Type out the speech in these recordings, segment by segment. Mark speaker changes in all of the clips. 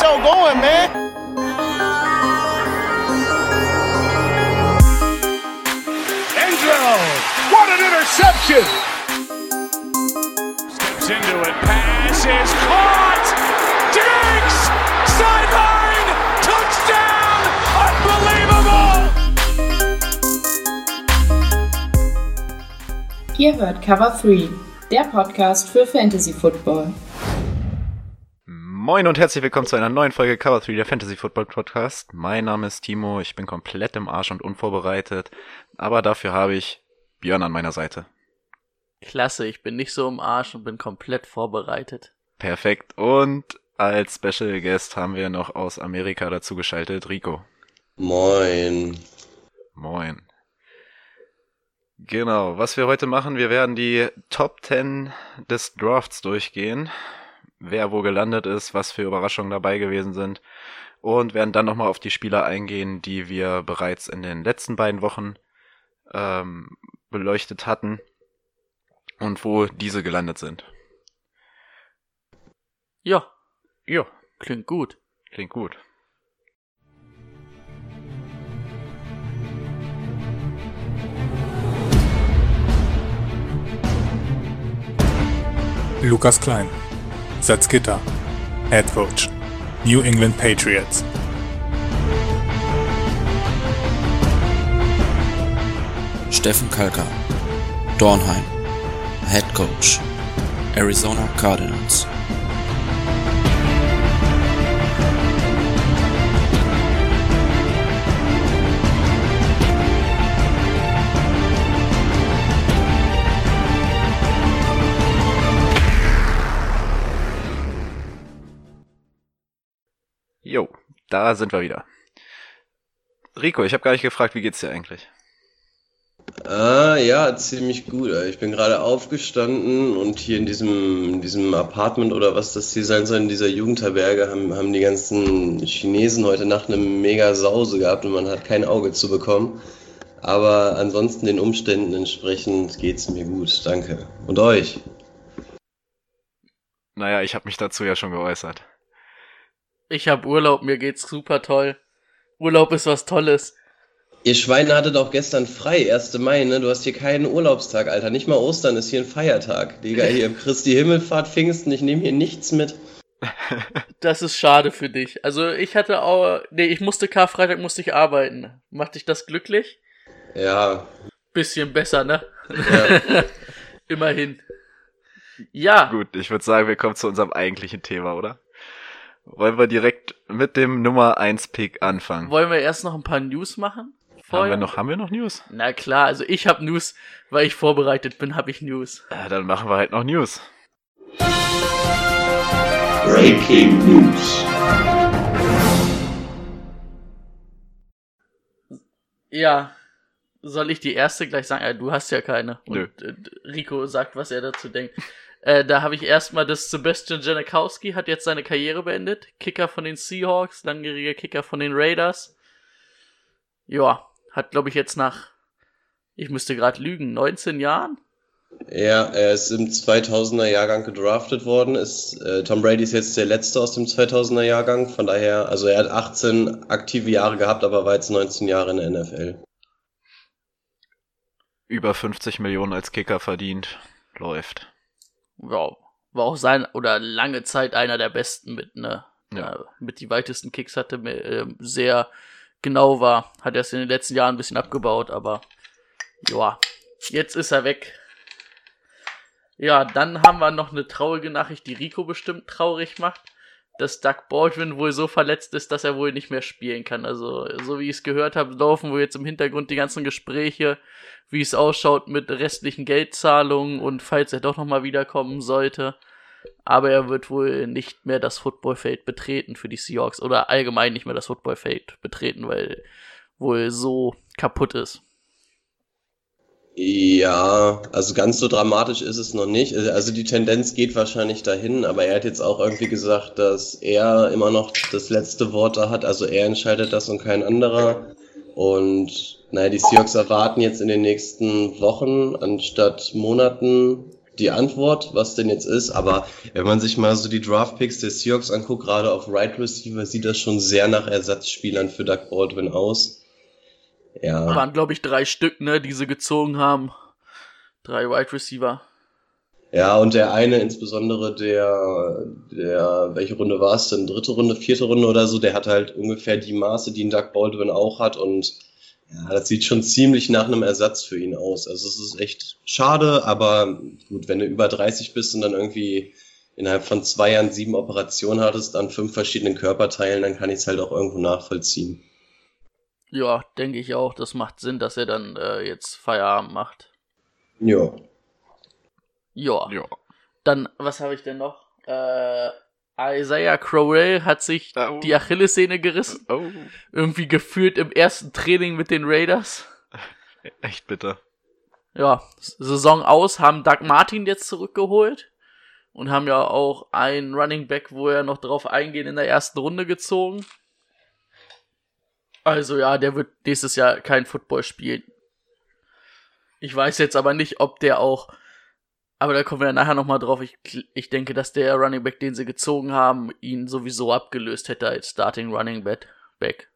Speaker 1: show going, man.
Speaker 2: Angel, what an interception!
Speaker 3: Steps into it, pass is caught! Diggs! Sideline! Touchdown! Unbelievable!
Speaker 4: Ihr hört Cover 3, der Podcast für Fantasy Football.
Speaker 5: Moin und herzlich willkommen zu einer neuen Folge Cover 3 der Fantasy Football Podcast. Mein Name ist Timo, ich bin komplett im Arsch und unvorbereitet, aber dafür habe ich Björn an meiner Seite.
Speaker 6: Klasse, ich bin nicht so im Arsch und bin komplett vorbereitet.
Speaker 5: Perfekt. Und als Special Guest haben wir noch aus Amerika dazu geschaltet Rico.
Speaker 7: Moin.
Speaker 5: Moin. Genau, was wir heute machen, wir werden die Top 10 des Drafts durchgehen wer wo gelandet ist, was für Überraschungen dabei gewesen sind und werden dann nochmal auf die Spieler eingehen, die wir bereits in den letzten beiden Wochen ähm, beleuchtet hatten und wo diese gelandet sind.
Speaker 6: Ja.
Speaker 5: Ja.
Speaker 6: Klingt gut.
Speaker 5: Klingt gut.
Speaker 8: Lukas Klein Salzgitter, Head Coach, New England Patriots.
Speaker 9: Steffen Kalker, Dornheim, Head Coach, Arizona Cardinals.
Speaker 5: Jo, da sind wir wieder. Rico, ich habe gar nicht gefragt, wie geht's dir eigentlich?
Speaker 7: Ah, ja, ziemlich gut. Ich bin gerade aufgestanden und hier in diesem, in diesem Apartment oder was das hier sein soll, in dieser Jugendherberge, haben, haben die ganzen Chinesen heute Nacht eine mega Sause gehabt und man hat kein Auge zu bekommen. Aber ansonsten den Umständen entsprechend geht's mir gut. Danke. Und euch?
Speaker 5: Naja, ich habe mich dazu ja schon geäußert.
Speaker 6: Ich habe Urlaub, mir geht's super toll. Urlaub ist was Tolles.
Speaker 7: Ihr Schweine hattet auch gestern frei, 1. Mai, ne? Du hast hier keinen Urlaubstag, Alter. Nicht mal Ostern ist hier ein Feiertag. Digga, hier Christi Himmelfahrt, Pfingsten, ich nehme hier nichts mit.
Speaker 6: Das ist schade für dich. Also ich hatte auch, nee, ich musste Karfreitag musste ich arbeiten. Macht dich das glücklich?
Speaker 7: Ja.
Speaker 6: Bisschen besser, ne? Ja. Immerhin. Ja.
Speaker 5: Gut, ich würde sagen, wir kommen zu unserem eigentlichen Thema, oder? Wollen wir direkt mit dem Nummer 1 Pick anfangen?
Speaker 6: Wollen wir erst noch ein paar News machen?
Speaker 5: Vorher? Haben wir noch, haben wir noch News?
Speaker 6: Na klar, also ich habe News, weil ich vorbereitet bin, habe ich News.
Speaker 5: Ja, dann machen wir halt noch News.
Speaker 2: Breaking News.
Speaker 6: Ja, soll ich die erste gleich sagen? Ja, du hast ja keine.
Speaker 5: Nö.
Speaker 6: Und äh, Rico sagt, was er dazu denkt. Äh, da habe ich erstmal das Sebastian Janikowski hat jetzt seine Karriere beendet. Kicker von den Seahawks, langjähriger Kicker von den Raiders. Ja, hat glaube ich jetzt nach, ich müsste gerade lügen, 19 Jahren?
Speaker 7: Ja, er ist im 2000er Jahrgang gedraftet worden. Ist, äh, Tom Brady ist jetzt der letzte aus dem 2000er Jahrgang. Von daher, also er hat 18 aktive Jahre gehabt, aber war jetzt 19 Jahre in der NFL.
Speaker 5: Über 50 Millionen als Kicker verdient. Läuft
Speaker 6: ja, war auch sein oder lange Zeit einer der besten mit, ne?
Speaker 5: Ja.
Speaker 6: Äh, mit die weitesten Kicks hatte, äh, sehr genau war. Hat erst in den letzten Jahren ein bisschen abgebaut, aber ja, jetzt ist er weg. Ja, dann haben wir noch eine traurige Nachricht, die Rico bestimmt traurig macht, dass Doug Baldwin wohl so verletzt ist, dass er wohl nicht mehr spielen kann. Also, so wie ich es gehört habe, laufen wohl jetzt im Hintergrund die ganzen Gespräche wie es ausschaut mit restlichen Geldzahlungen und falls er doch nochmal wiederkommen sollte. Aber er wird wohl nicht mehr das Footballfeld betreten für die Seahawks oder allgemein nicht mehr das Footballfeld betreten, weil wohl so kaputt ist.
Speaker 7: Ja, also ganz so dramatisch ist es noch nicht. Also die Tendenz geht wahrscheinlich dahin, aber er hat jetzt auch irgendwie gesagt, dass er immer noch das letzte Wort da hat. Also er entscheidet das und kein anderer. Und naja, die Seahawks erwarten jetzt in den nächsten Wochen anstatt Monaten die Antwort, was denn jetzt ist, aber wenn man sich mal so die Draft-Picks der Seahawks anguckt, gerade auf Right Receiver, sieht das schon sehr nach Ersatzspielern für Doug Baldwin aus. Ja.
Speaker 6: Waren, glaube ich, drei Stück, ne, die sie gezogen haben. Drei Wide Receiver.
Speaker 7: Ja, und der eine insbesondere, der, der, welche Runde war es denn? Dritte Runde, vierte Runde oder so, der hat halt ungefähr die Maße, die ein Doug Baldwin auch hat und ja, das sieht schon ziemlich nach einem Ersatz für ihn aus. Also es ist echt schade, aber gut, wenn du über 30 bist und dann irgendwie innerhalb von zwei Jahren sieben Operationen hattest an fünf verschiedenen Körperteilen, dann kann ich es halt auch irgendwo nachvollziehen.
Speaker 6: Ja, denke ich auch. Das macht Sinn, dass er dann äh, jetzt Feierabend macht.
Speaker 7: Ja.
Speaker 6: Ja.
Speaker 5: Ja.
Speaker 6: Dann, was habe ich denn noch? Äh, Isaiah Crowell hat sich
Speaker 5: Oh.
Speaker 6: die Achillessehne gerissen.
Speaker 5: Oh,
Speaker 6: Irgendwie geführt im ersten Training mit den Raiders.
Speaker 5: echt bitter.
Speaker 6: Ja, Saison aus, haben Doug Martin jetzt zurückgeholt. Und haben ja auch einen Running Back, wo er noch drauf eingehen, in der ersten Runde gezogen. Also ja, der wird nächstes Jahr kein Football spielen. Ich weiß jetzt aber nicht, ob der auch, aber da kommen wir ja nachher nochmal drauf. Ich, ich denke, dass der Running Back, den sie gezogen haben, ihn sowieso abgelöst hätte als Starting Running Back. Back.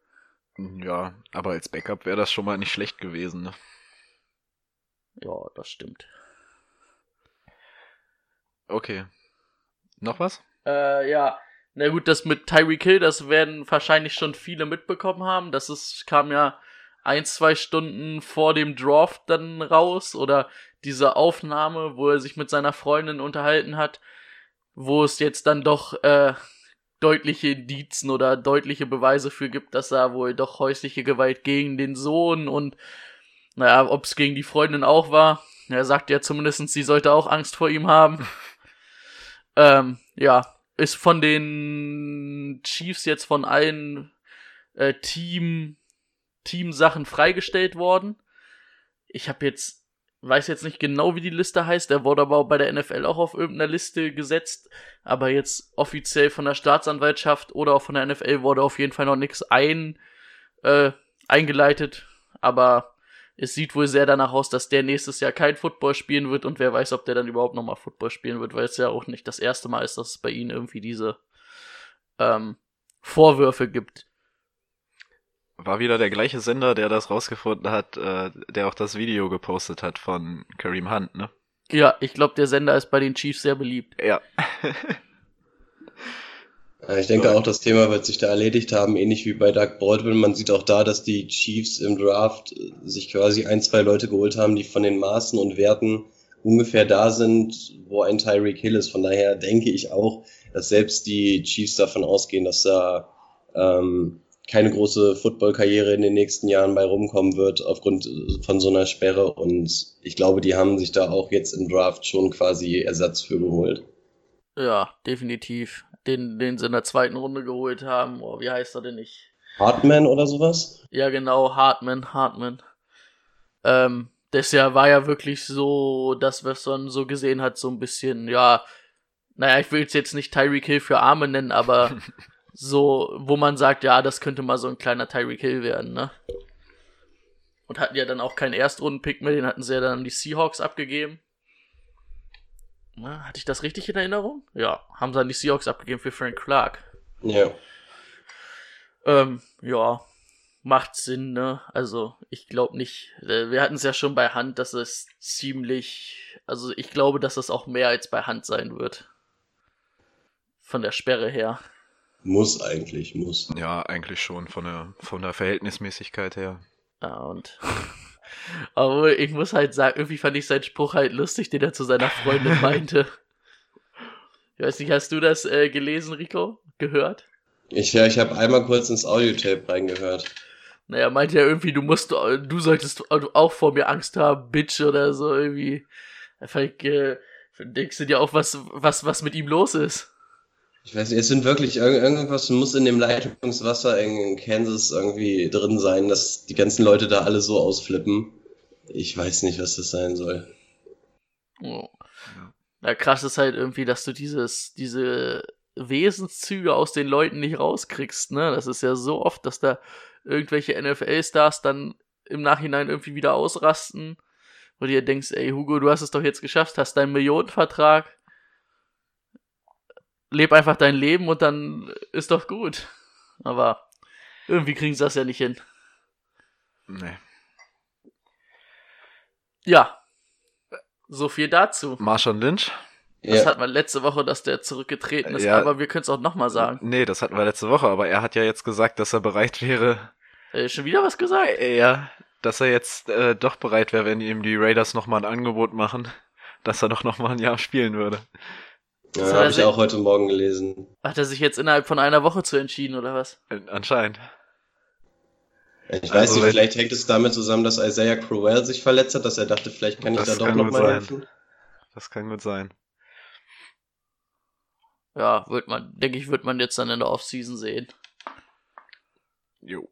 Speaker 5: Ja, aber als Backup wäre das schon mal nicht schlecht gewesen. Ne?
Speaker 6: Ja, das stimmt.
Speaker 5: Okay. Noch was?
Speaker 6: Äh, ja. Na gut, das mit Tyreek Hill, das werden wahrscheinlich schon viele mitbekommen haben. Das ist, kam ja ein, zwei Stunden vor dem Draft dann raus oder diese Aufnahme, wo er sich mit seiner Freundin unterhalten hat, wo es jetzt dann doch äh, deutliche Indizen oder deutliche Beweise für gibt, dass da wohl doch häusliche Gewalt gegen den Sohn und naja, ob es gegen die Freundin auch war. Er sagt ja zumindest, sie sollte auch Angst vor ihm haben. ähm, ja, ist von den Chiefs jetzt von allen äh, Team Teamsachen freigestellt worden. Ich habe jetzt weiß jetzt nicht genau, wie die Liste heißt. Der wurde aber bei der NFL auch auf irgendeiner Liste gesetzt. Aber jetzt offiziell von der Staatsanwaltschaft oder auch von der NFL wurde auf jeden Fall noch nichts ein, äh, eingeleitet. Aber es sieht wohl sehr danach aus, dass der nächstes Jahr kein Football spielen wird und wer weiß, ob der dann überhaupt nochmal Football spielen wird, weil es ja auch nicht das erste Mal ist, dass es bei ihnen irgendwie diese ähm, Vorwürfe gibt.
Speaker 5: War wieder der gleiche Sender, der das rausgefunden hat, äh, der auch das Video gepostet hat von Kareem Hunt, ne?
Speaker 6: Ja, ich glaube, der Sender ist bei den Chiefs sehr beliebt.
Speaker 5: Ja.
Speaker 7: Ja, Ich denke auch, das Thema wird sich da erledigt haben, ähnlich wie bei Doug Baldwin. Man sieht auch da, dass die Chiefs im Draft äh, sich quasi ein, zwei Leute geholt haben, die von den Maßen und Werten ungefähr da sind, wo ein Tyreek Hill ist. Von daher denke ich auch, dass selbst die Chiefs davon ausgehen, dass da ähm, keine große Football-Karriere in den nächsten Jahren bei rumkommen wird aufgrund äh, von so einer Sperre. Und ich glaube, die haben sich da auch jetzt im Draft schon quasi Ersatz für geholt.
Speaker 6: Ja, definitiv. Den, den sie in der zweiten Runde geholt haben. Oh, wie heißt er denn nicht?
Speaker 7: Hartman oder sowas?
Speaker 6: Ja, genau, Hartman, Hartman. Ähm, das ja war ja wirklich so, das, was man so gesehen hat, so ein bisschen, ja, naja, ich will es jetzt nicht Tyreek Hill für Arme nennen, aber so, wo man sagt, ja, das könnte mal so ein kleiner Tyreek Hill werden, ne? Und hatten ja dann auch keinen Erstrunden-Pick mehr, den hatten sie ja dann an die Seahawks abgegeben. Na, hatte ich das richtig in Erinnerung? Ja, haben sie an die Seahawks abgegeben für Frank Clark.
Speaker 7: Ja.
Speaker 6: Ähm, ja, macht Sinn, ne? Also, ich glaube nicht. Äh, Wir hatten es ja schon bei Hand, dass es ziemlich. Also, ich glaube, dass es auch mehr als bei Hand sein wird. Von der Sperre her.
Speaker 7: Muss eigentlich, muss.
Speaker 5: Ja, eigentlich schon von der, von der Verhältnismäßigkeit her.
Speaker 6: Ja, und. Aber ich muss halt sagen, irgendwie fand ich seinen Spruch halt lustig, den er zu seiner Freundin meinte. Ich weiß nicht, hast du das äh, gelesen, Rico? Gehört?
Speaker 7: Ich, ja, ich habe einmal kurz ins Audiotape reingehört.
Speaker 6: Naja, meinte er irgendwie, du musst, du solltest auch vor mir Angst haben, Bitch oder so irgendwie. Einfach, äh, denkst du dir auch, was, was, was mit ihm los ist?
Speaker 7: Ich weiß nicht, es sind wirklich irg- irgendwas muss in dem Leitungswasser in Kansas irgendwie drin sein, dass die ganzen Leute da alle so ausflippen. Ich weiß nicht, was das sein soll.
Speaker 6: Ja, krass ist halt irgendwie, dass du dieses, diese Wesenszüge aus den Leuten nicht rauskriegst, ne? Das ist ja so oft, dass da irgendwelche NFL-Stars dann im Nachhinein irgendwie wieder ausrasten, wo du dir denkst, ey Hugo, du hast es doch jetzt geschafft, hast deinen Millionenvertrag, leb einfach dein Leben und dann ist doch gut. Aber irgendwie kriegen sie das ja nicht hin.
Speaker 5: Nee.
Speaker 6: Ja. So viel dazu.
Speaker 5: Marshall Lynch?
Speaker 6: Das
Speaker 7: Ja.
Speaker 6: hat man letzte Woche, dass der zurückgetreten ist,
Speaker 5: Ja.
Speaker 6: aber wir können es auch nochmal sagen.
Speaker 5: Nee, das hatten wir letzte Woche, aber er hat ja jetzt gesagt, dass er bereit wäre,
Speaker 6: Äh, schon wieder was gesagt?
Speaker 5: äh, ja, dass er jetzt äh, doch bereit wäre, wenn ihm die Raiders nochmal ein Angebot machen, dass er doch nochmal ein Jahr spielen würde.
Speaker 7: Ja, habe ich auch heute Morgen gelesen.
Speaker 6: Hat er sich jetzt innerhalb von einer Woche zu entschieden, oder was?
Speaker 5: Anscheinend.
Speaker 7: Ich weiß
Speaker 5: Also
Speaker 7: nicht, vielleicht hängt es damit zusammen, dass Isaiah Crowell sich verletzt hat, dass er dachte, vielleicht kann ich da doch nochmal helfen.
Speaker 5: Das kann gut sein.
Speaker 6: Ja, wird man, denke ich, wird man jetzt dann in der Offseason sehen.
Speaker 5: Jo.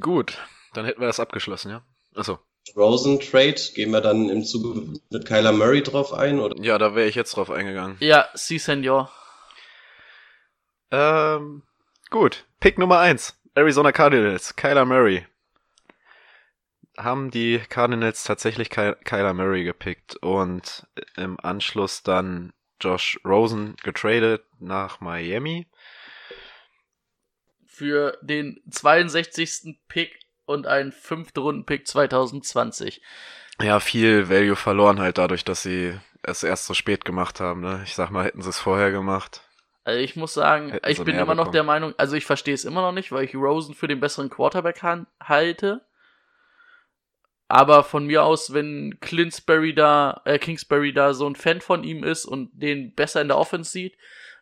Speaker 5: Gut, dann hätten wir das abgeschlossen, ja? Achso.
Speaker 7: Rosen Trade, gehen wir dann im Zuge mit Kyler Murray drauf ein? Oder?
Speaker 5: Ja, da wäre ich jetzt drauf eingegangen.
Speaker 6: Ja, si, Senor.
Speaker 5: Ähm, gut. Pick Nummer eins. Arizona Cardinals. Kyler Murray. Haben die Cardinals tatsächlich Ky Kyler Murray gepickt und im Anschluss dann Josh Rosen getradet nach Miami.
Speaker 6: Für den 62. Pick und einen fünften Runden-Pick 2020.
Speaker 5: Ja, viel Value verloren halt dadurch, dass sie es erst so spät gemacht haben. Ne? Ich sag mal, hätten sie es vorher gemacht.
Speaker 6: Also ich muss sagen,
Speaker 5: Hätten
Speaker 6: ich bin immer noch
Speaker 5: bekommen.
Speaker 6: der Meinung, also ich verstehe es immer noch nicht, weil ich Rosen für den besseren Quarterback halte. Aber von mir aus, wenn Clinsbury da, äh, Kingsbury da so ein Fan von ihm ist und den besser in der Offense sieht,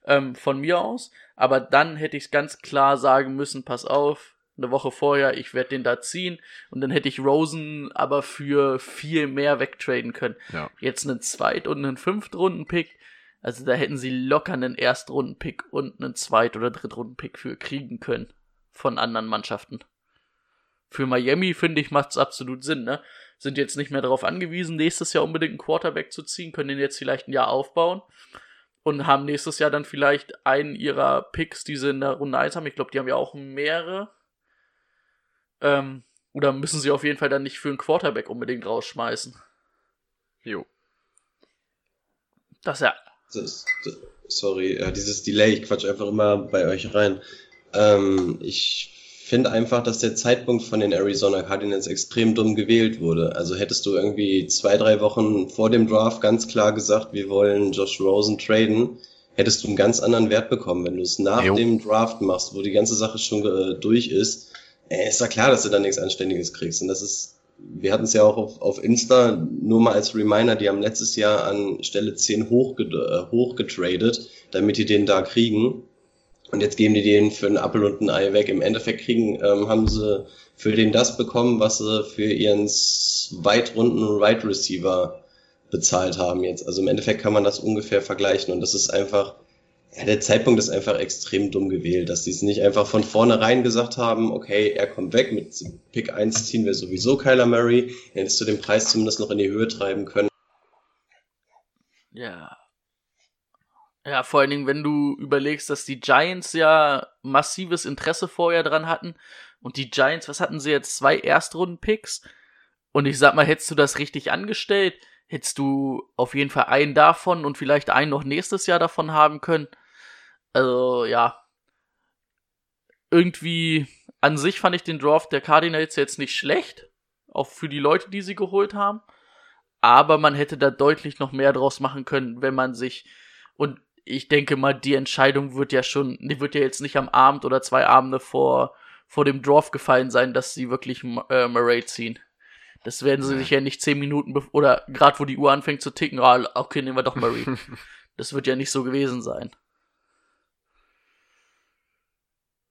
Speaker 6: ähm, von mir aus. Aber dann hätte ich es ganz klar sagen müssen, pass auf, eine Woche vorher, ich werde den da ziehen. Und dann hätte ich Rosen aber für viel mehr wegtraden können.
Speaker 5: Ja.
Speaker 6: Jetzt einen Zweit- und einen Fünftrunden-Pick. Also da hätten sie locker einen Erstrunden-Pick und einen Zweit- oder Drittrunden-Pick für kriegen können. Von anderen Mannschaften. Für Miami, finde ich, macht es absolut Sinn, ne? Sind jetzt nicht mehr darauf angewiesen, nächstes Jahr unbedingt einen Quarterback zu ziehen, können den jetzt vielleicht ein Jahr aufbauen und haben nächstes Jahr dann vielleicht einen ihrer Picks, die sie in der Runde 1 haben. Ich glaube, die haben ja auch mehrere. Ähm, oder müssen sie auf jeden Fall dann nicht für einen Quarterback unbedingt rausschmeißen.
Speaker 5: Jo.
Speaker 6: Das ja.
Speaker 7: Das, das, sorry, ja, dieses Delay, ich quatsch einfach immer bei euch rein. Ähm, ich finde einfach, dass der Zeitpunkt von den Arizona Cardinals extrem dumm gewählt wurde. Also hättest du irgendwie zwei, drei Wochen vor dem Draft ganz klar gesagt, wir wollen Josh Rosen traden, hättest du einen ganz anderen Wert bekommen. Wenn du es nach
Speaker 5: Jo.
Speaker 7: dem Draft machst, wo die ganze Sache schon äh, durch ist, äh, ist ja klar, dass du dann nichts Anständiges kriegst. Und das ist, wir hatten es ja auch auf, auf Insta, nur mal als Reminder, die haben letztes Jahr an Stelle 10 hochge äh, hochgetradet, damit die den da kriegen. Und jetzt geben die den für einen Apfel und ein Ei weg. Im Endeffekt kriegen, ähm, haben sie für den das bekommen, was sie für ihren Zweitrunden Right Receiver bezahlt haben jetzt. Also im Endeffekt kann man das ungefähr vergleichen. Und das ist einfach, ja, der Zeitpunkt ist einfach extrem dumm gewählt, dass die es nicht einfach von vornherein gesagt haben, okay, er kommt weg, mit Pick 1 ziehen wir sowieso Kyler Murray, dann hättest du den Preis zumindest noch in die Höhe treiben können.
Speaker 6: Ja. Ja, vor allen Dingen, wenn du überlegst, dass die Giants ja massives Interesse vorher dran hatten und die Giants, was hatten sie jetzt? Zwei Erstrunden-Picks? Und ich sag mal, hättest du das richtig angestellt, hättest du auf jeden Fall einen davon und vielleicht einen noch nächstes Jahr davon haben können. Also, ja. Irgendwie, an sich fand ich den Draft der Cardinals jetzt nicht schlecht. Auch für die Leute, die sie geholt haben. Aber man hätte da deutlich noch mehr draus machen können, wenn man sich, und ich denke mal, die Entscheidung wird ja schon, die wird ja jetzt nicht am Abend oder zwei Abende vor, vor dem Draft gefallen sein, dass sie wirklich äh, Murray ziehen. Das werden sie sich ja nicht zehn Minuten, oder gerade wo die Uhr anfängt zu ticken, ah, okay, nehmen wir doch Murray. das wird ja nicht so gewesen sein.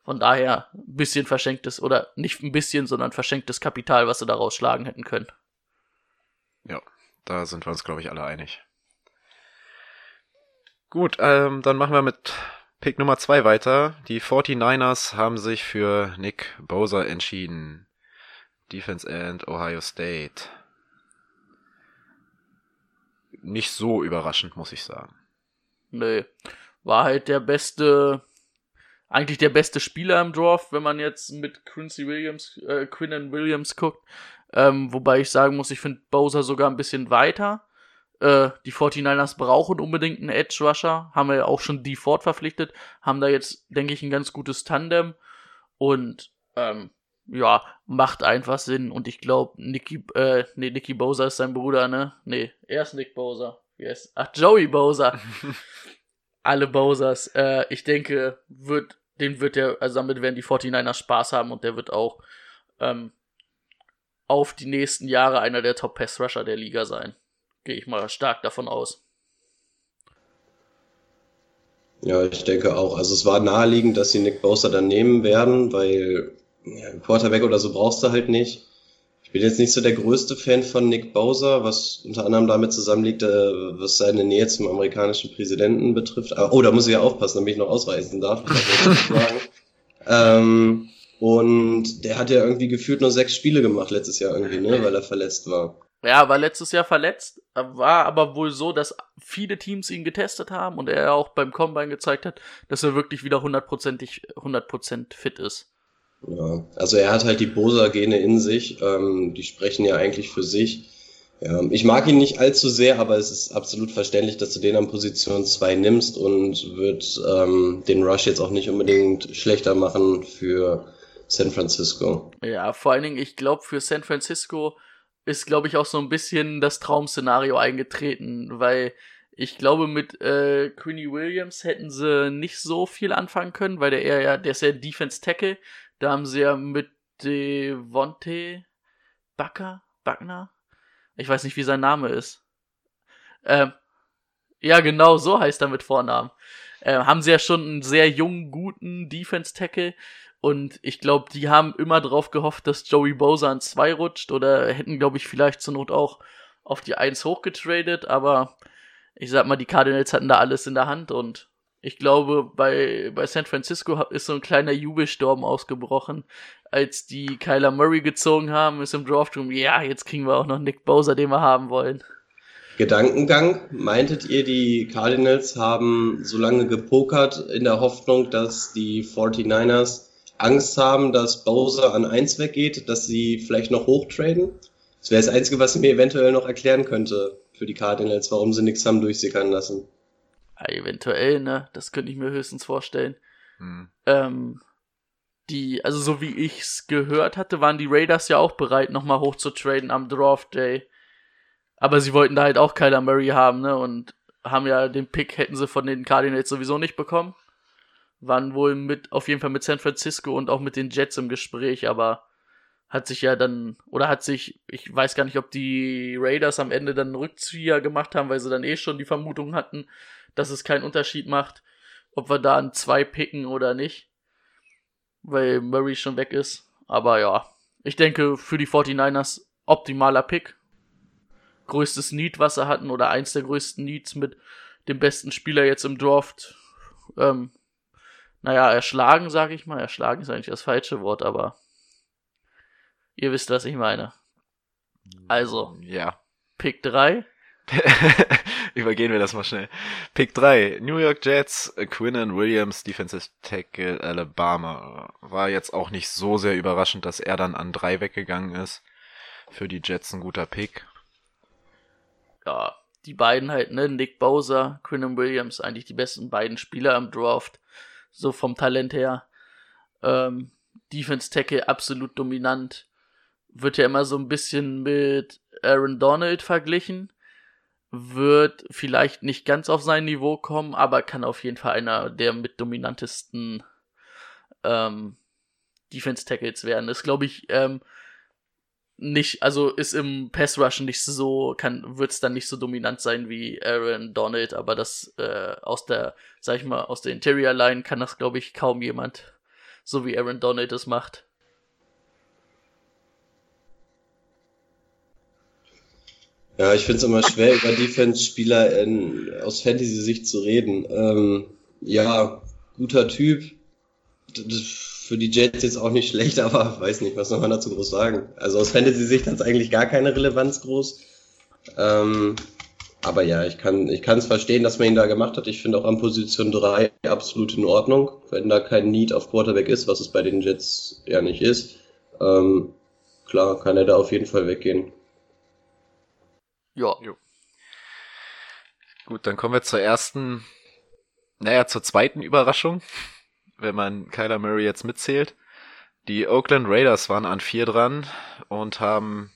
Speaker 6: Von daher ein bisschen verschenktes, oder nicht ein bisschen, sondern verschenktes Kapital, was sie da rausschlagen hätten können.
Speaker 5: Ja, da sind wir uns, glaube ich, alle einig. Gut, ähm, dann machen wir mit Pick Nummer zwei weiter. Die 49ers haben sich für Nick Bosa entschieden. Defense End Ohio State. Nicht so überraschend, muss ich sagen.
Speaker 6: Nö. War halt der beste, eigentlich der beste Spieler im Draft, wenn man jetzt mit Quincy Williams, äh, Quinnen Williams guckt. Ähm, wobei ich sagen muss, ich finde Bowser sogar ein bisschen weiter. Äh, die 49ers brauchen unbedingt einen Edge Rusher. Haben wir ja auch schon die Ford verpflichtet. Haben da jetzt, denke ich, ein ganz gutes Tandem. Und ähm, ja, macht einfach Sinn. Und ich glaube, Nicky, äh, nee, Nicky Bowser ist sein Bruder, ne? Nee, er ist Nick Bowser. Heißt? Ach, Joey Bowser. Alle Bowsers. Äh, ich denke, wird, den wird der, also damit werden die 49ers Spaß haben und der wird auch ähm, auf die nächsten Jahre einer der Top Pass Rusher der Liga sein. Gehe ich mal stark davon aus.
Speaker 7: Ja, ich denke auch. Also es war naheliegend, dass sie Nick Bosa dann nehmen werden, weil ja, Quarterback oder so brauchst du halt nicht. Ich bin jetzt nicht so der größte Fan von Nick Bowser, was unter anderem damit zusammenliegt, äh, was seine Nähe zum amerikanischen Präsidenten betrifft. Aber, oh, da muss ich ja aufpassen, damit ich noch ausweisen darf. ähm, und der hat ja irgendwie gefühlt nur sechs Spiele gemacht letztes Jahr irgendwie, ne, weil er verletzt war.
Speaker 6: Ja, war letztes Jahr verletzt, war aber wohl so, dass viele Teams ihn getestet haben und er auch beim Combine gezeigt hat, dass er wirklich wieder hundertprozentig 100% fit ist.
Speaker 7: Ja, also er hat halt die Bosa-Gene in sich, ähm, die sprechen ja eigentlich für sich. Ja, ich mag ihn nicht allzu sehr, aber es ist absolut verständlich, dass du den an Position 2 nimmst und wird ähm, den Rush jetzt auch nicht unbedingt schlechter machen für San Francisco.
Speaker 6: Ja, vor allen Dingen, ich glaube, für San Francisco ist, glaube ich, auch so ein bisschen das Traum-Szenario eingetreten, weil ich glaube, mit äh, Queenie Williams hätten sie nicht so viel anfangen können, weil der eher ja, der ist ja Defense Tackle. Da haben sie ja mit Devonte Backer, Backner, ich weiß nicht, wie sein Name ist. Ähm, ja, genau, so heißt er mit Vornamen. Äh, haben sie ja schon einen sehr jungen, guten Defense Tackle und ich glaube, die haben immer drauf gehofft, dass Joey Bosa an 2 rutscht oder hätten, glaube ich, vielleicht zur Not auch auf die 1 hochgetradet, aber ich sag mal, die Cardinals hatten da alles in der Hand und ich glaube, bei, bei San Francisco ist so ein kleiner Jubelsturm ausgebrochen, als die Kyler Murray gezogen haben, ist im Draftroom, ja, jetzt kriegen wir auch noch Nick Bosa, den wir haben wollen.
Speaker 7: Gedankengang, meintet ihr, die Cardinals haben so lange gepokert in der Hoffnung, dass die 49ers Angst haben, dass Bowser an 1 weggeht, dass sie vielleicht noch hochtraden? Das wäre das Einzige, was mir eventuell noch erklären könnte für die Cardinals, warum sie nichts haben durchsickern lassen.
Speaker 6: Ja, eventuell, ne? Das könnte ich mir höchstens vorstellen. Hm. Ähm, die, also so wie ich's gehört hatte, waren die Raiders ja auch bereit, nochmal hochzutraden am Draft Day. Aber sie wollten da halt auch Kyler Murray haben, ne? Und haben ja den Pick hätten sie von den Cardinals sowieso nicht bekommen waren wohl mit, auf jeden Fall mit San Francisco und auch mit den Jets im Gespräch, aber hat sich ja dann, oder hat sich, ich weiß gar nicht, ob die Raiders am Ende dann einen Rückzieher gemacht haben, weil sie dann eh schon die Vermutung hatten, dass es keinen Unterschied macht, ob wir da an zwei picken oder nicht, weil Murray schon weg ist. Aber ja, ich denke für die 49ers optimaler Pick. Größtes Need, was sie hatten, oder eins der größten Needs mit dem besten Spieler jetzt im Draft. Ähm, naja, erschlagen, sag ich mal. Erschlagen ist eigentlich das falsche Wort, aber ihr wisst, was ich meine. Also,
Speaker 5: ja.
Speaker 6: Pick 3.
Speaker 5: Übergehen wir das mal schnell. Pick 3. New York Jets, Quinnen Williams, Defensive Tackle Alabama. War jetzt auch nicht so sehr überraschend, dass er dann an 3 weggegangen ist. Für die Jets ein guter Pick.
Speaker 6: Ja, die beiden halt, ne? Nick Bowser, Quinnen Williams, eigentlich die besten beiden Spieler im Draft so vom Talent her. Ähm, Defense Tackle absolut dominant. Wird ja immer so ein bisschen mit Aaron Donald verglichen. Wird vielleicht nicht ganz auf sein Niveau kommen, aber kann auf jeden Fall einer der mit dominantesten ähm, Defense Tackles werden. Ist, glaube ich, ähm, nicht, also ist im Pass Rush nicht so, kann, wird es dann nicht so dominant sein wie Aaron Donald, aber das äh, aus der, sag ich mal, aus der Interior Line kann das, glaube ich, kaum jemand, so wie Aaron Donald es macht.
Speaker 7: Ja, ich finde es immer schwer, über Defense-Spieler aus Fantasy-Sicht zu reden. Ähm, ja, guter Typ. Für die Jets jetzt auch nicht schlecht, aber weiß nicht, was soll man dazu groß sagen. Also aus Fantasy-Sicht hat es eigentlich gar keine Relevanz groß. Ähm, aber ja, ich kann ich kann es verstehen, dass man ihn da gemacht hat. Ich finde auch an Position 3 absolut in Ordnung, wenn da kein Need auf Quarterback ist, was es bei den Jets ja nicht ist. Ähm, klar, kann er da auf jeden Fall weggehen.
Speaker 6: Ja.
Speaker 5: Jo. Gut, dann kommen wir zur ersten, naja, zur zweiten Überraschung, wenn man Kyler Murray jetzt mitzählt. Die Oakland Raiders waren an vier dran und haben,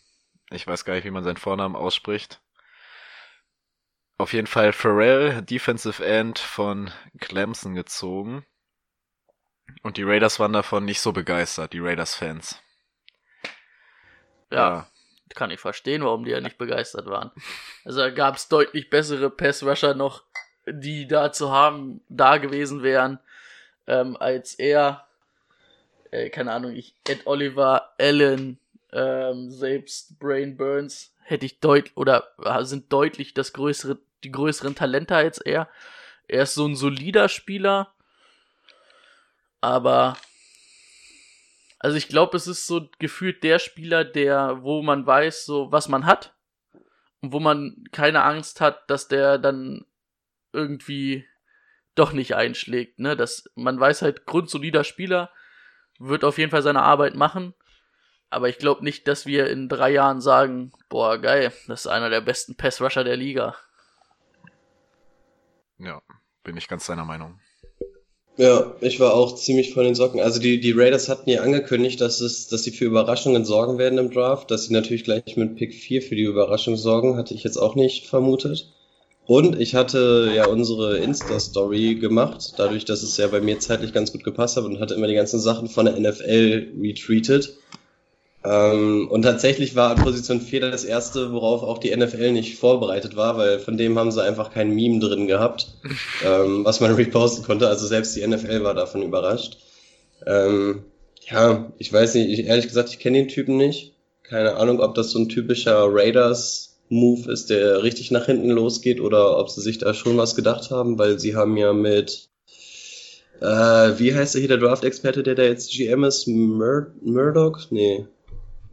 Speaker 5: ich weiß gar nicht, wie man seinen Vornamen ausspricht. Auf jeden Fall Pharrell, Defensive End von Clemson gezogen. Und die Raiders waren davon nicht so begeistert, die Raiders-Fans.
Speaker 6: ja. Kann ich verstehen, warum die ja nicht begeistert waren. Also da gab es deutlich bessere Pass-Rusher noch, die da zu haben, da gewesen wären, ähm, als er. Äh, keine Ahnung, ich, Ed Oliver, Allen, ähm, selbst Brain Burns hätte ich deutlich, oder äh, sind deutlich das größere, die größeren Talente als er. Er ist so ein solider Spieler, aber also ich glaube, es ist so gefühlt der Spieler, der, wo man weiß, so was man hat und wo man keine Angst hat, dass der dann irgendwie doch nicht einschlägt. Ne, dass man weiß halt grundsolider Spieler wird auf jeden Fall seine Arbeit machen. Aber ich glaube nicht, dass wir in drei Jahren sagen, boah, geil, das ist einer der besten Pass-Rusher der Liga.
Speaker 5: Ja, bin ich ganz deiner Meinung.
Speaker 7: Ja, ich war auch ziemlich von den Socken. Also die, die Raiders hatten ja angekündigt, dass es, dass sie für Überraschungen sorgen werden im Draft, dass sie natürlich gleich mit Pick 4 für die Überraschung sorgen, hatte ich jetzt auch nicht vermutet. Und ich hatte ja unsere Insta-Story gemacht, dadurch, dass es ja bei mir zeitlich ganz gut gepasst hat und hatte immer die ganzen Sachen von der NFL retweetet. Ähm, und tatsächlich war an Position 4 das erste, worauf auch die NFL nicht vorbereitet war, weil von dem haben sie einfach kein Meme drin gehabt, ähm, was man reposten konnte. Also selbst die NFL war davon überrascht. Ähm, ja, ich weiß nicht, ich, ehrlich gesagt, ich kenne den Typen nicht. Keine Ahnung, ob das so ein typischer Raiders-Move ist, der richtig nach hinten losgeht oder ob sie sich da schon was gedacht haben, weil sie haben ja mit äh, wie heißt der hier, der Draft-Experte, der da jetzt GM ist? Mur Murdoch? Nee.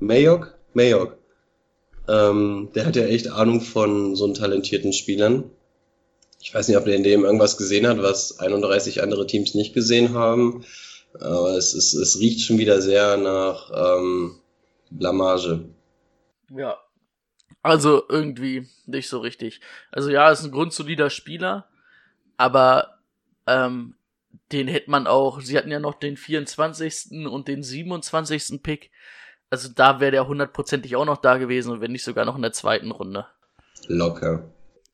Speaker 7: Mayock? Mayock. Ähm, der hat ja echt Ahnung von so einen talentierten Spielern. Ich weiß nicht, ob der in dem irgendwas gesehen hat, was 31 andere Teams nicht gesehen haben. Aber es, ist, es riecht schon wieder sehr nach ähm, Blamage.
Speaker 6: Ja. Also irgendwie nicht so richtig. Also ja, ist ein grundsolider Spieler, aber ähm, den hätte man auch, sie hatten ja noch den 24. und den 27. Pick. Also da wäre der hundertprozentig auch noch da gewesen und wenn nicht sogar noch in der zweiten Runde.
Speaker 7: Locker.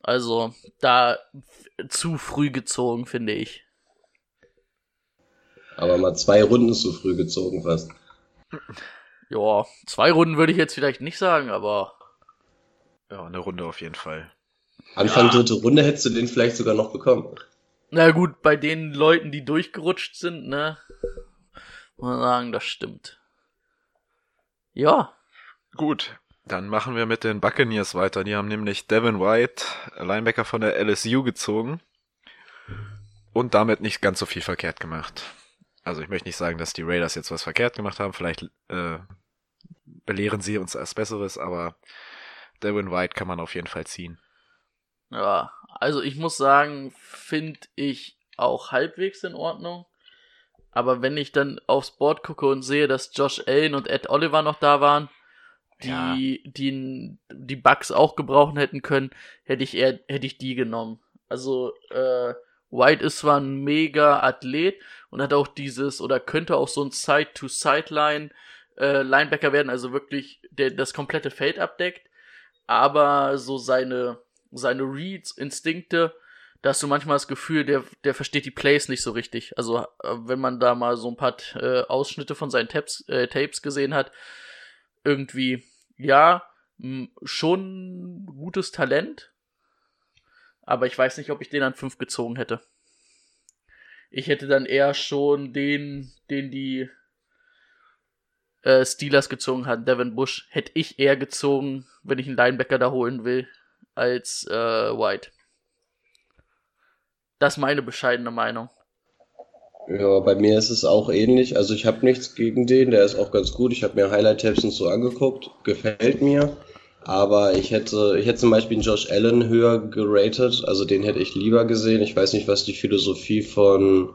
Speaker 6: Also da zu früh gezogen, finde ich.
Speaker 7: Aber mal zwei Runden zu früh gezogen fast.
Speaker 6: Ja, zwei Runden würde ich jetzt vielleicht nicht sagen, aber.
Speaker 5: Ja, eine Runde auf jeden Fall.
Speaker 7: Anfang
Speaker 6: Ja.
Speaker 7: dritte Runde hättest du den vielleicht sogar noch bekommen.
Speaker 6: Na gut, bei den Leuten, die durchgerutscht sind, ne? Muss man sagen, das stimmt. Ja,
Speaker 5: Gut, dann machen wir mit den Buccaneers weiter. Die haben nämlich Devin White, Linebacker von der LSU, gezogen und damit nicht ganz so viel verkehrt gemacht. Also ich möchte nicht sagen, dass die Raiders jetzt was verkehrt gemacht haben. Vielleicht äh, belehren sie uns als Besseres, aber Devin White kann man auf jeden Fall ziehen.
Speaker 6: ja. Also ich muss sagen, finde ich auch halbwegs in Ordnung. Aber wenn ich dann aufs Board gucke und sehe, dass Josh Allen und Ed Oliver noch da waren, die, die, die Bugs auch gebrauchen hätten können, hätte ich eher, hätte ich die genommen. Also, äh, White ist zwar ein mega Athlet und hat auch dieses, oder könnte auch so ein Side-to-Sideline äh, Linebacker werden, also wirklich der das komplette Feld abdeckt, aber so seine, seine Reads, Instinkte, da hast du manchmal das Gefühl, der, der versteht die Plays nicht so richtig. Also, äh, wenn man da mal so ein paar äh, Ausschnitte von seinen Tabs, äh, Tapes gesehen hat, irgendwie, ja, mh, schon gutes Talent, aber ich weiß nicht, ob ich den an 5 gezogen hätte. Ich hätte dann eher schon den, den die äh, Steelers gezogen hatten, Devin Bush, hätte ich eher gezogen, wenn ich einen Linebacker da holen will, als äh, White. Das ist meine bescheidene Meinung.
Speaker 7: Ja, bei mir ist es auch ähnlich. Also ich habe nichts gegen den, der ist auch ganz gut. Ich habe mir Highlight-Tabs und so angeguckt, gefällt mir. Aber ich hätte, ich hätte zum Beispiel einen Josh Allen höher geratet, also den hätte ich lieber gesehen. Ich weiß nicht, was die Philosophie von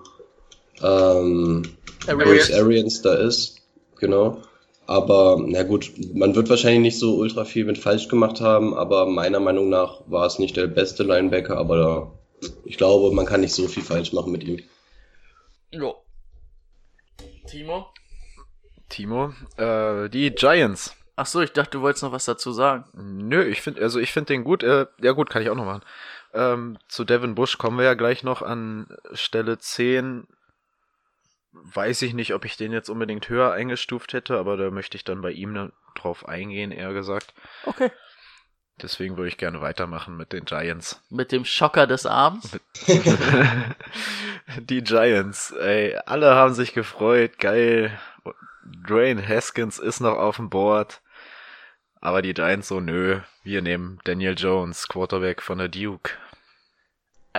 Speaker 7: ähm,
Speaker 6: Arians.
Speaker 7: Bruce Arians da ist. Genau. Aber na gut, man wird wahrscheinlich nicht so ultra viel mit falsch gemacht haben, aber meiner Meinung nach war es nicht der beste Linebacker, aber da, ich glaube, man kann nicht so viel falsch machen mit ihm.
Speaker 6: Jo. Timo?
Speaker 5: Timo, äh, die Giants.
Speaker 6: Ach so, ich dachte, du wolltest noch was dazu sagen.
Speaker 5: Nö, ich finde, also ich finde den gut. Äh, ja gut, kann ich auch noch machen. Ähm, zu Devin Bush kommen wir ja gleich noch an Stelle 10. Weiß ich nicht, ob ich den jetzt unbedingt höher eingestuft hätte, aber da möchte ich dann bei ihm drauf eingehen, eher gesagt.
Speaker 6: Okay.
Speaker 5: Deswegen würde ich gerne weitermachen mit den Giants.
Speaker 6: Mit dem Schocker des Abends.
Speaker 5: die Giants, ey, alle haben sich gefreut, geil. Dwayne Haskins ist noch auf dem Board. Aber die Giants so, nö, wir nehmen Daniel Jones, Quarterback von der Duke.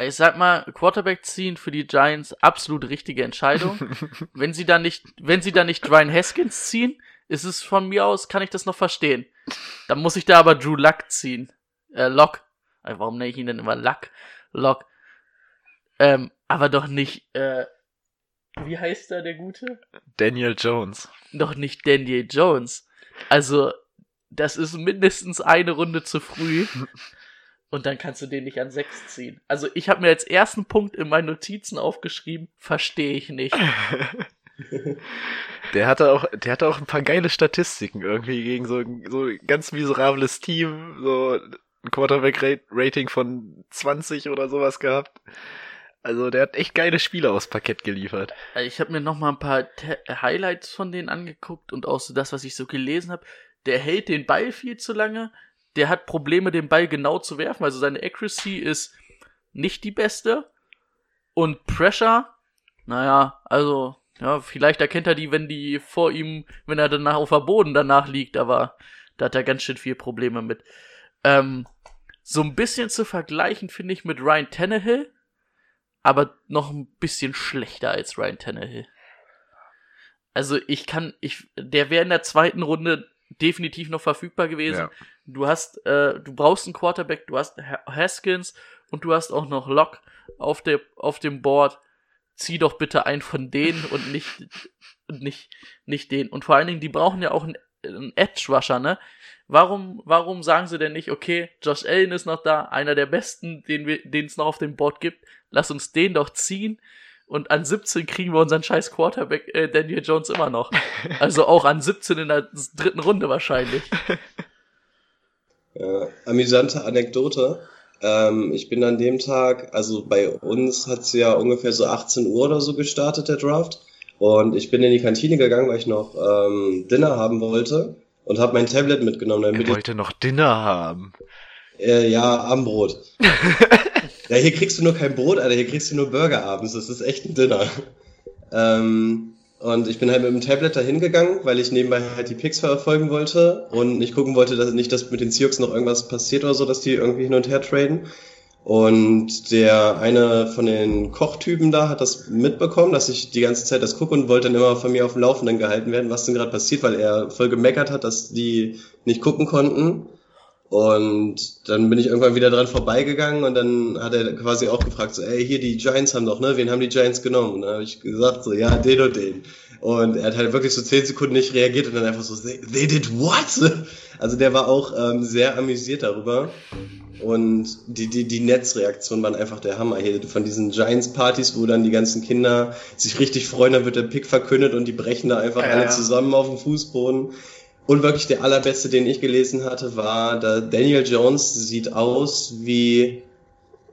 Speaker 6: Ich sag mal, Quarterback ziehen für die Giants absolut richtige Entscheidung. wenn sie dann nicht, wenn sie dann nicht Dwayne Haskins ziehen, ist es von mir aus, kann ich das noch verstehen. Dann muss ich da aber Drew Luck ziehen. Äh, Lock. Äh, warum nenne ich ihn denn immer Luck? Lock. Ähm, aber doch nicht, äh, wie heißt da der Gute?
Speaker 5: Daniel Jones.
Speaker 6: Doch nicht Daniel Jones. Also, das ist mindestens eine Runde zu früh. Und dann kannst du den nicht an sechs ziehen. Also ich habe mir als ersten Punkt in meinen Notizen aufgeschrieben, verstehe ich nicht.
Speaker 5: Der hatte auch, der hatte auch ein paar geile Statistiken irgendwie gegen so, so ein ganz miserables Team, so ein Quarterback-Rating von 20 oder sowas gehabt. Also der hat echt geile Spiele aufs Parkett geliefert.
Speaker 6: Ich habe mir noch mal ein paar Te Highlights von denen angeguckt und auch so das, was ich so gelesen habe. Der hält den Ball viel zu lange. Der hat Probleme, den Ball genau zu werfen. Also seine Accuracy ist nicht die beste. Und Pressure, naja, also ja, vielleicht erkennt er die, wenn die vor ihm, wenn er danach auf dem Boden danach liegt, aber da hat er ganz schön viel Probleme mit. Ähm, so ein bisschen zu vergleichen finde ich mit Ryan Tannehill, aber noch ein bisschen schlechter als Ryan Tannehill. Also ich kann, ich, der wäre in der zweiten Runde definitiv noch verfügbar gewesen. Ja. Du hast, äh, du brauchst einen Quarterback, du hast Haskins und du hast auch noch Lock auf der, auf dem Board zieh doch bitte einen von denen und nicht, nicht, nicht den. Und vor allen Dingen, die brauchen ja auch einen, einen Edge-Rusher, ne? Warum, warum sagen sie denn nicht, okay, Josh Allen ist noch da, einer der besten, den wir, den es noch auf dem Board gibt, lass uns den doch ziehen und an 17 kriegen wir unseren scheiß Quarterback äh, Daniel Jones immer noch. Also auch an 17 in der dritten Runde wahrscheinlich.
Speaker 7: Ja, amüsante Anekdote. Ähm, ich bin an dem Tag, also bei uns hat es ja ungefähr so 18 Uhr oder so gestartet, der Draft. Und ich bin in die Kantine gegangen, weil ich noch ähm, Dinner haben wollte und habe mein Tablet mitgenommen.
Speaker 5: Damit ich wollte noch Dinner haben.
Speaker 7: Äh, ja, Abendbrot. ja, hier kriegst du nur kein Brot, Alter, hier kriegst du nur Burger abends. Das ist echt ein Dinner. Ähm, und ich bin halt mit dem Tablet da hingegangen, weil ich nebenbei halt die Picks verfolgen wollte und nicht gucken wollte, dass nicht, dass mit den Seahawks noch irgendwas passiert oder so, dass die irgendwie hin und her traden. Und der eine von den Kochtypen da hat das mitbekommen, dass ich die ganze Zeit das gucke und wollte dann immer von mir auf dem Laufenden gehalten werden, was denn gerade passiert, weil er voll gemeckert hat, dass die nicht gucken konnten. Und dann bin ich irgendwann wieder dran vorbeigegangen und dann hat er quasi auch gefragt, so, ey, hier die Giants haben doch, ne? Wen haben die Giants genommen? Und dann habe ich gesagt, so, ja, den und den. Und er hat halt wirklich so zehn Sekunden nicht reagiert und dann einfach so, they did what? Also der war auch ähm, sehr amüsiert darüber. Und die, die, die Netzreaktion waren einfach der Hammer hier. Von diesen Giants-Partys, wo dann die ganzen Kinder sich richtig freuen, dann wird der Pick verkündet und die brechen da einfach ja, alle zusammen auf dem Fußboden. Und wirklich der allerbeste, den ich gelesen hatte, war, da Daniel Jones sieht aus wie,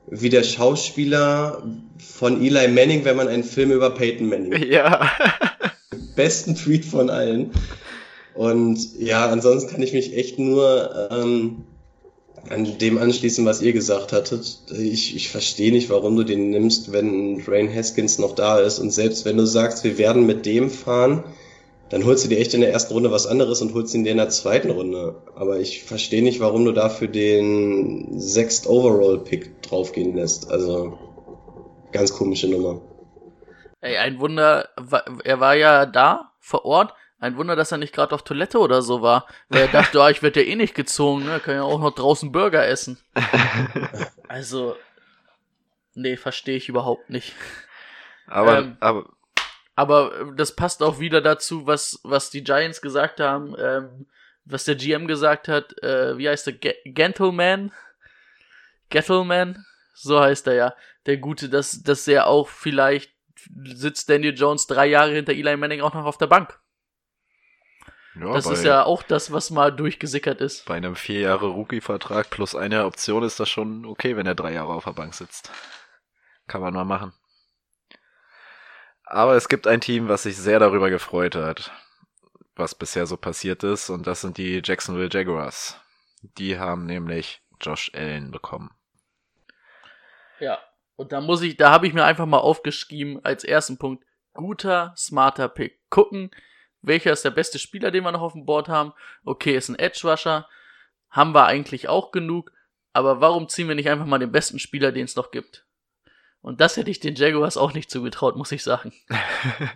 Speaker 7: wie der Schauspieler von Eli Manning, wenn man einen Film über Peyton Manning.
Speaker 5: Ja.
Speaker 7: Besten Tweet von allen. Und ja, ansonsten kann ich mich echt nur ähm, an dem anschließen, was ihr gesagt hattet. Ich, ich verstehe nicht, warum du den nimmst, wenn Drain Haskins noch da ist. Und selbst wenn du sagst, wir werden mit dem fahren, dann holst du dir echt in der ersten Runde was anderes und holst ihn dir in der zweiten Runde. Aber ich verstehe nicht, warum du dafür den sechst Overall-Pick draufgehen lässt. Also ganz komische Nummer.
Speaker 6: Ey, ein Wunder, er war ja da vor Ort. Ein Wunder, dass er nicht gerade auf Toilette oder so war. Weil er dachte, oh, ich werde ja eh nicht gezogen, ne? Kann ja auch noch draußen Burger essen. also, nee, verstehe ich überhaupt nicht.
Speaker 5: Aber, ähm, aber
Speaker 6: Aber äh, das passt auch wieder dazu, was, was die Giants gesagt haben, ähm, was der GM gesagt hat, äh, wie heißt der? Ge Gentleman? Gentleman? So heißt er ja. Der Gute, dass, dass er auch vielleicht sitzt Daniel Jones drei Jahre hinter Eli Manning auch noch auf der Bank.
Speaker 5: Ja,
Speaker 6: das
Speaker 5: bei,
Speaker 6: ist ja auch das, was mal durchgesickert ist.
Speaker 5: bei einem vier Jahre Rookie-Vertrag plus eine Option ist das schon okay, wenn er drei Jahre auf der Bank sitzt. Kann man mal machen. Aber es gibt ein Team, was sich sehr darüber gefreut hat, was bisher so passiert ist, und das sind die Jacksonville Jaguars. Die haben nämlich Josh Allen bekommen.
Speaker 6: Ja. Und da muss ich, da habe ich mir einfach mal aufgeschrieben als ersten Punkt, guter, smarter Pick. Gucken, welcher ist der beste Spieler, den wir noch auf dem Board haben. Okay, ist ein Edge Rusher. Haben wir eigentlich auch genug. Aber warum ziehen wir nicht einfach mal den besten Spieler, den es noch gibt? Und das hätte ich den Jaguars auch nicht zugetraut, muss ich sagen.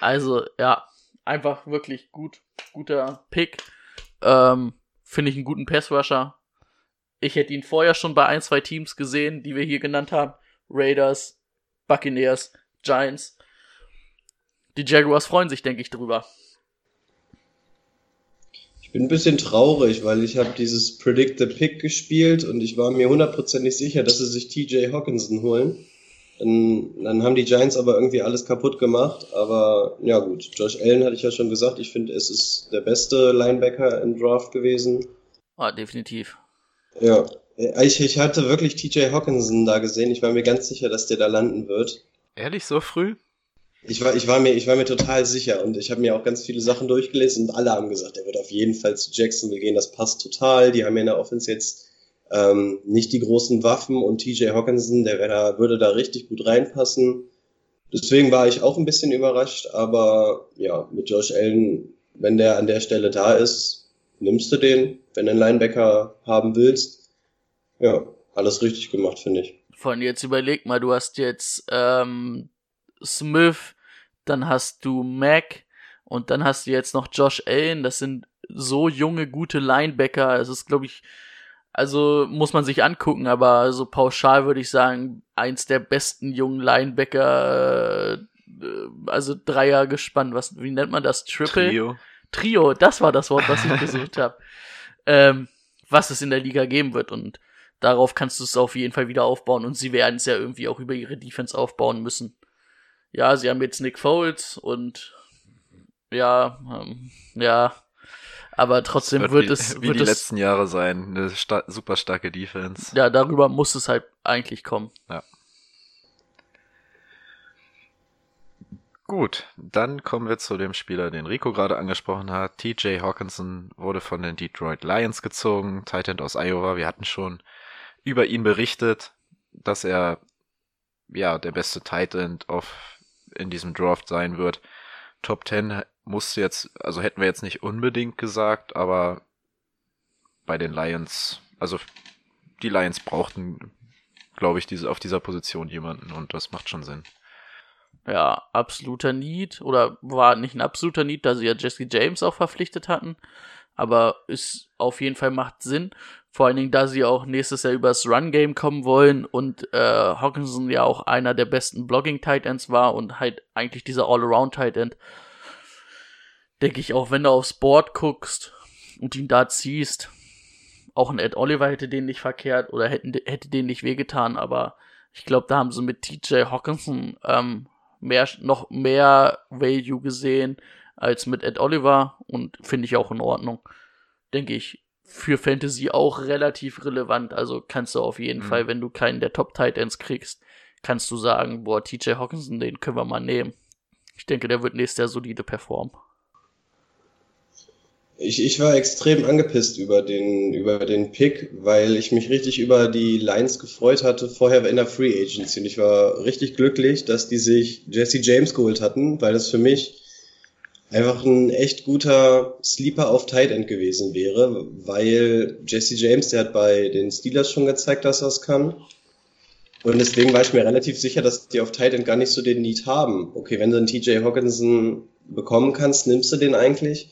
Speaker 6: Also, ja, einfach wirklich gut, guter Pick. Ähm, Finde ich einen guten Pass-Rusher. Ich hätte ihn vorher schon bei ein, zwei Teams gesehen, die wir hier genannt haben. Raiders, Buccaneers, Giants. Die Jaguars freuen sich, denke ich, drüber.
Speaker 7: Ich bin ein bisschen traurig, weil ich habe dieses Predict the Pick gespielt und ich war mir hundertprozentig sicher, dass sie sich TJ Hawkinson holen. Dann, dann haben die Giants aber irgendwie alles kaputt gemacht. Aber ja gut, Josh Allen hatte ich ja schon gesagt. Ich finde, es ist der beste Linebacker im Draft gewesen.
Speaker 6: Ah, definitiv.
Speaker 7: Ja, ich, ich hatte wirklich TJ Hawkinson da gesehen. Ich war mir ganz sicher, dass der da landen wird.
Speaker 5: Ehrlich, so früh?
Speaker 7: Ich war, ich war mir, ich war mir total sicher und ich habe mir auch ganz viele Sachen durchgelesen und alle haben gesagt, er wird auf jeden Fall zu Jacksonville gehen. Das passt total. Die haben ja in der Offense jetzt ähm, nicht die großen Waffen und TJ Hawkinson, der da, würde da richtig gut reinpassen. Deswegen war ich auch ein bisschen überrascht, aber ja, mit Josh Allen, wenn der an der Stelle da ist, nimmst du den, wenn du einen Linebacker haben willst. Ja, alles richtig gemacht, finde ich.
Speaker 6: Von jetzt überleg mal, du hast jetzt ähm, Smith, dann hast du Mac und dann hast du jetzt noch Josh Allen. Das sind so junge, gute Linebacker. Es ist, glaube ich, also muss man sich angucken, aber so pauschal würde ich sagen, eins der besten jungen Linebacker, äh, also Dreier gespannt, was, wie nennt man das? Triple?
Speaker 5: Trio.
Speaker 6: Trio, das war das Wort, was ich gesucht habe. Ähm, was es in der Liga geben wird und darauf kannst du es auf jeden Fall wieder aufbauen und sie werden es ja irgendwie auch über ihre Defense aufbauen müssen. Ja, sie haben jetzt Nick Foles und ja, ähm, ja, aber trotzdem
Speaker 5: wird,
Speaker 6: wird,
Speaker 5: wie,
Speaker 6: es
Speaker 5: wie
Speaker 6: wird
Speaker 5: die
Speaker 6: es
Speaker 5: letzten Jahre sein. Eine sta super starke Defense.
Speaker 6: ja darüber muss es halt eigentlich kommen.
Speaker 5: Gut, dann kommen wir zu dem Spieler, den Rico gerade angesprochen hat. TJ Hawkinson wurde von den Detroit Lions gezogen, Titan aus Iowa. Wir hatten schon über ihn berichtet, dass er ja der beste Titan auf in diesem Draft sein wird. Top 10 musste jetzt, also hätten wir jetzt nicht unbedingt gesagt, aber bei den Lions, also die Lions brauchten, glaube ich, diese auf dieser Position jemanden und das macht schon Sinn.
Speaker 6: Ja, absoluter Need oder war nicht ein absoluter Need, da sie ja Jesse James auch verpflichtet hatten, aber ist auf jeden Fall macht Sinn, vor allen Dingen, da sie auch nächstes Jahr übers Run-Game kommen wollen und äh, Hawkinson ja auch einer der besten Blogging-Tight-Ends war und halt eigentlich dieser All-Around-Tight-End. Denke ich auch, wenn du aufs Board guckst und ihn da ziehst, auch ein Ed Oliver hätte den nicht verkehrt oder hätten, hätte den nicht wehgetan, aber ich glaube, da haben sie mit TJ Hawkinson ähm, mehr, noch mehr Value gesehen als mit Ed Oliver und finde ich auch in Ordnung. Denke ich, für Fantasy auch relativ relevant. Also kannst du auf jeden
Speaker 5: Mhm.
Speaker 6: Fall, wenn du keinen der Top Tight Ends kriegst, kannst du sagen, boah, TJ Hawkinson, den können wir mal nehmen. Ich denke, der wird nächstes Jahr solide performen.
Speaker 7: Ich, ich war extrem angepisst über den, über den Pick, weil ich mich richtig über die Lions gefreut hatte vorher in der Free Agency. Und ich war richtig glücklich, dass die sich Jesse James geholt hatten, weil das für mich einfach ein echt guter Sleeper auf Tight End gewesen wäre, weil Jesse James, der hat bei den Steelers schon gezeigt, dass er es kann. Und deswegen war ich mir relativ sicher, dass die auf Tight End gar nicht so den Need haben. Okay, wenn du einen TJ Hawkinson bekommen kannst, nimmst du den eigentlich.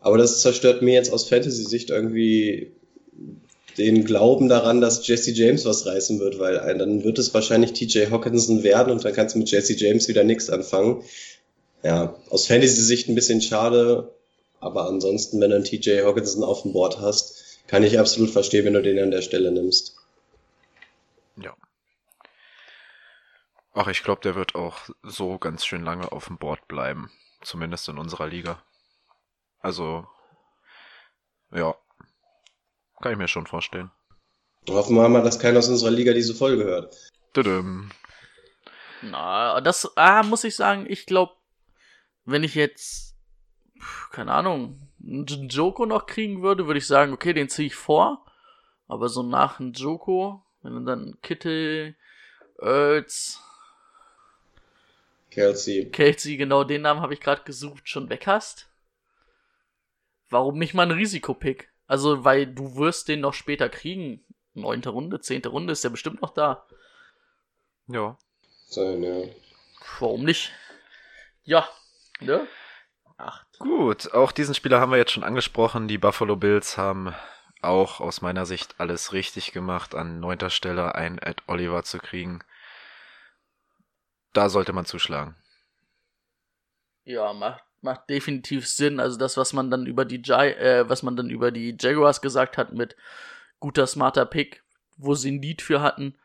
Speaker 7: Aber das zerstört mir jetzt aus Fantasy-Sicht irgendwie den Glauben daran, dass Jesse James was reißen wird, weil dann wird es wahrscheinlich TJ Hawkinson werden und dann kannst du mit Jesse James wieder nichts anfangen. Ja, aus Fantasy-Sicht ein bisschen schade, aber ansonsten, wenn du einen TJ Hawkinson auf dem Board hast, kann ich absolut verstehen, wenn du den an der Stelle nimmst.
Speaker 5: Ja. Ach, ich glaube, der wird auch so ganz schön lange auf dem Board bleiben. Zumindest in unserer Liga. Also, ja. Kann ich mir schon vorstellen.
Speaker 7: Hoffen wir mal, dass keiner aus unserer Liga diese Folge hört.
Speaker 5: Tudum.
Speaker 6: Na, das ah, muss ich sagen, ich glaube, wenn ich jetzt, keine Ahnung, einen Joko noch kriegen würde, würde ich sagen, okay, den ziehe ich vor. Aber so nach einem Joko, wenn du dann Kittel, Earls,
Speaker 7: Kelsey.
Speaker 6: Kelsey, genau den Namen habe ich gerade gesucht, schon weg hast. Warum nicht mal ein Risikopick? Also, weil du wirst den noch später kriegen. Neunte Runde, zehnte Runde ist der bestimmt noch da.
Speaker 5: Ja.
Speaker 7: Sein, ja.
Speaker 6: Warum nicht? Ja, ne? Acht.
Speaker 5: Gut, auch diesen Spieler haben wir jetzt schon angesprochen. Die Buffalo Bills haben auch aus meiner Sicht alles richtig gemacht, an neunter Stelle einen Ed Oliver zu kriegen. Da sollte man zuschlagen.
Speaker 6: Ja, macht, macht definitiv Sinn. Also das, was man dann über die Gi äh, was man dann über die Jaguars gesagt hat mit guter, smarter Pick, wo sie ein Lied für hatten,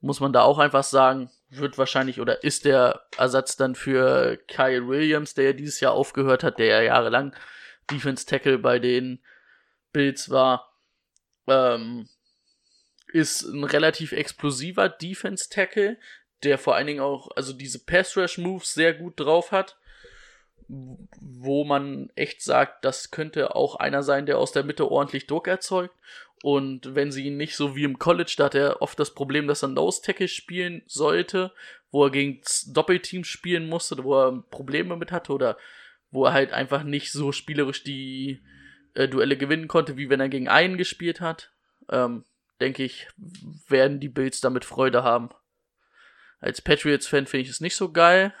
Speaker 6: muss man da auch einfach sagen, wird wahrscheinlich oder ist der Ersatz dann für Kyle Williams, der ja dieses Jahr aufgehört hat, der ja jahrelang Defense Tackle bei den Bills war, ähm, ist ein relativ explosiver Defense Tackle, der vor allen Dingen auch, also diese Pass Rush Moves sehr gut drauf hat, wo man echt sagt, das könnte auch einer sein, der aus der Mitte ordentlich Druck erzeugt. Und wenn sie ihn nicht so wie im College, da hat er oft das Problem, dass er Nose Tackle spielen sollte, wo er gegen Doppelteams spielen musste, wo er Probleme mit hatte oder wo er halt einfach nicht so spielerisch die äh, Duelle gewinnen konnte, wie wenn er gegen einen gespielt hat. Ähm, denke ich, werden die Bills damit Freude haben. Als Patriots-Fan finde ich es nicht so geil.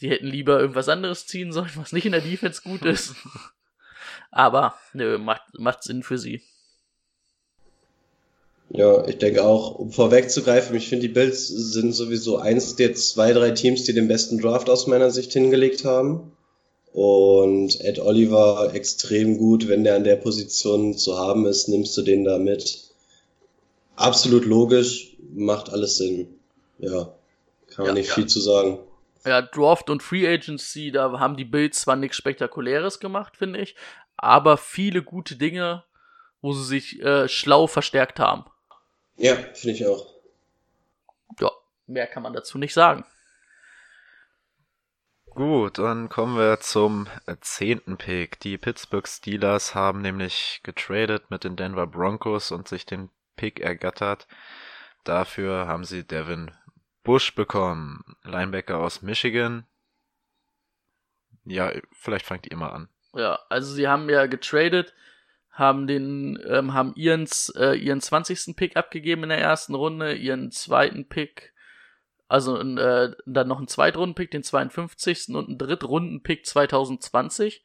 Speaker 6: Die hätten lieber irgendwas anderes ziehen sollen, was nicht in der Defense gut ist. Aber nö, macht, macht Sinn für sie.
Speaker 7: Ja, ich denke auch, um vorwegzugreifen, ich finde, die Bills sind sowieso eins der zwei, drei Teams, die den besten Draft aus meiner Sicht hingelegt haben. Und Ed Oliver extrem gut, wenn der an der Position zu haben ist, nimmst du den da mit. Absolut logisch, macht alles Sinn. Ja, kann man
Speaker 6: Ja,
Speaker 7: nicht
Speaker 6: ja.
Speaker 7: viel zu sagen.
Speaker 6: Ja, Draft und Free Agency, da haben die Bills zwar nichts Spektakuläres gemacht, finde ich, aber viele gute Dinge, wo sie sich äh, schlau verstärkt haben.
Speaker 7: Ja, finde ich auch.
Speaker 6: Ja, mehr kann man dazu nicht sagen.
Speaker 5: Gut, dann kommen wir zum zehnten Pick. Die Pittsburgh Steelers haben nämlich getradet mit den Denver Broncos und sich den Pick ergattert. Dafür haben sie Devin Bush bekommen, Linebacker aus Michigan. Ja, vielleicht fangt ihr mal an.
Speaker 6: Ja, also sie haben ja getradet, haben den, ähm, haben ihren, äh, ihren 20. Pick abgegeben in der ersten Runde, ihren zweiten Pick, also äh, dann noch einen Zweitrunden-Pick, den 52. und einen Drittrunden-Pick 2020,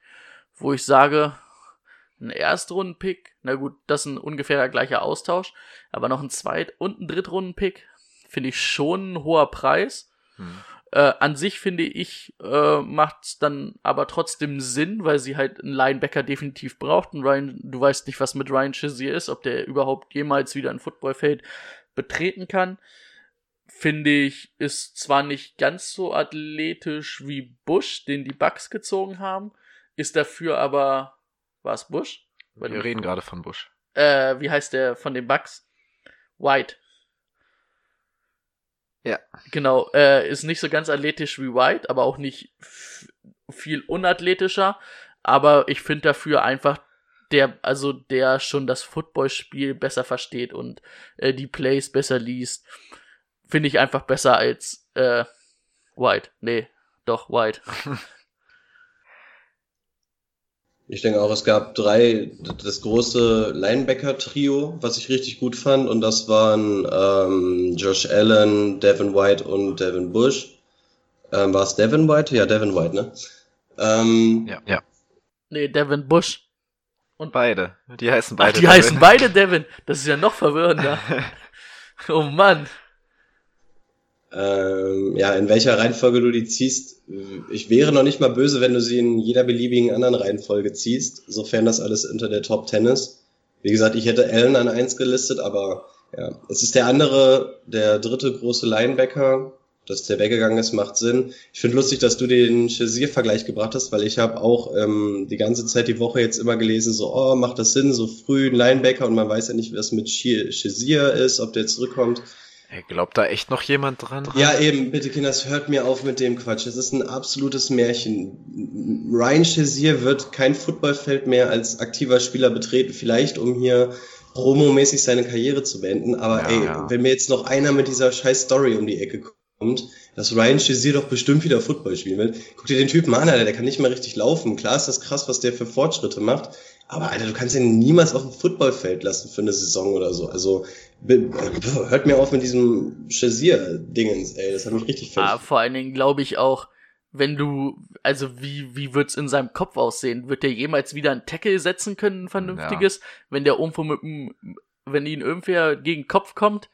Speaker 6: wo ich sage, ein Erstrunden-Pick, na gut, das ist ein ungefähr gleicher Austausch, aber noch ein Zweit- und ein Drittrunden-Pick finde ich schon ein hoher Preis.
Speaker 5: Hm.
Speaker 6: Äh, an sich finde ich, äh, macht's dann aber trotzdem Sinn, weil sie halt einen Linebacker definitiv braucht. Und Ryan, du weißt nicht, was mit Ryan Shazier ist, ob der überhaupt jemals wieder ein Footballfeld betreten kann. Finde ich, ist zwar nicht ganz so athletisch wie Bush, den die Bucks gezogen haben, ist dafür aber, war es Bush?
Speaker 5: Wir reden gerade von Bush.
Speaker 6: Äh, wie heißt der von den Bucks? White.
Speaker 5: Ja.
Speaker 6: Genau, äh, ist nicht so ganz athletisch wie White, aber auch nicht viel unathletischer. Aber ich finde dafür einfach der, also der schon das Footballspiel besser versteht und äh, die Plays besser liest, finde ich einfach besser als äh, White. Nee, doch White.
Speaker 7: Ich denke auch, es gab drei, das große Linebacker-Trio, was ich richtig gut fand, und das waren ähm, Josh Allen, Devin White und Devin Bush. Ähm, war es Devin White? Ja, Devin White, ne? Ähm,
Speaker 5: Ja. ja.
Speaker 6: Nee, Devin Bush.
Speaker 5: Und beide. Die heißen beide.
Speaker 6: Ach, die Devin. heißen beide Devin. Das ist ja noch verwirrender. oh Mann.
Speaker 7: Ähm, ja, in welcher Reihenfolge du die ziehst. Ich wäre noch nicht mal böse, wenn du sie in jeder beliebigen anderen Reihenfolge ziehst, sofern das alles unter der Top Ten ist. Wie gesagt, ich hätte Allen an eins gelistet, aber ja, es ist der andere, der dritte große Linebacker, dass der weggegangen ist, macht Sinn. Ich finde lustig, dass du den Shazier-Vergleich gebracht hast, weil ich habe auch ähm, die ganze Zeit die Woche jetzt immer gelesen, so, oh, macht das Sinn, so früh ein Linebacker und man weiß ja nicht, was mit Shazier ist, ob der zurückkommt.
Speaker 5: Hey, glaubt da echt noch jemand dran?
Speaker 7: Ja, eben, bitte Kinders, hört mir auf mit dem Quatsch. Das ist ein absolutes Märchen. Ryan Shazier wird kein Footballfeld mehr als aktiver Spieler betreten, vielleicht um hier promomäßig seine Karriere zu beenden. Aber ja, ey, ja. wenn mir jetzt noch einer mit dieser scheiß Story um die Ecke kommt, dass Ryan Shazier doch bestimmt wieder Football spielen will. Guck dir den Typen an, Alter, der kann nicht mal richtig laufen. Klar ist das krass, was der für Fortschritte macht. Aber Alter, du kannst ihn niemals auf dem Footballfeld lassen für eine Saison oder so. Also hört mir auf mit diesem Shazier-Dingens, ey. Das hat mich richtig
Speaker 6: fertig. Ah, vor allen Dingen glaube ich auch, wenn du, also wie, wie wird's in seinem Kopf aussehen? Wird der jemals wieder ein Tackle setzen können, ein vernünftiges? Ja. Wenn der irgendwo mit dem, wenn ihn irgendwer gegen den Kopf kommt,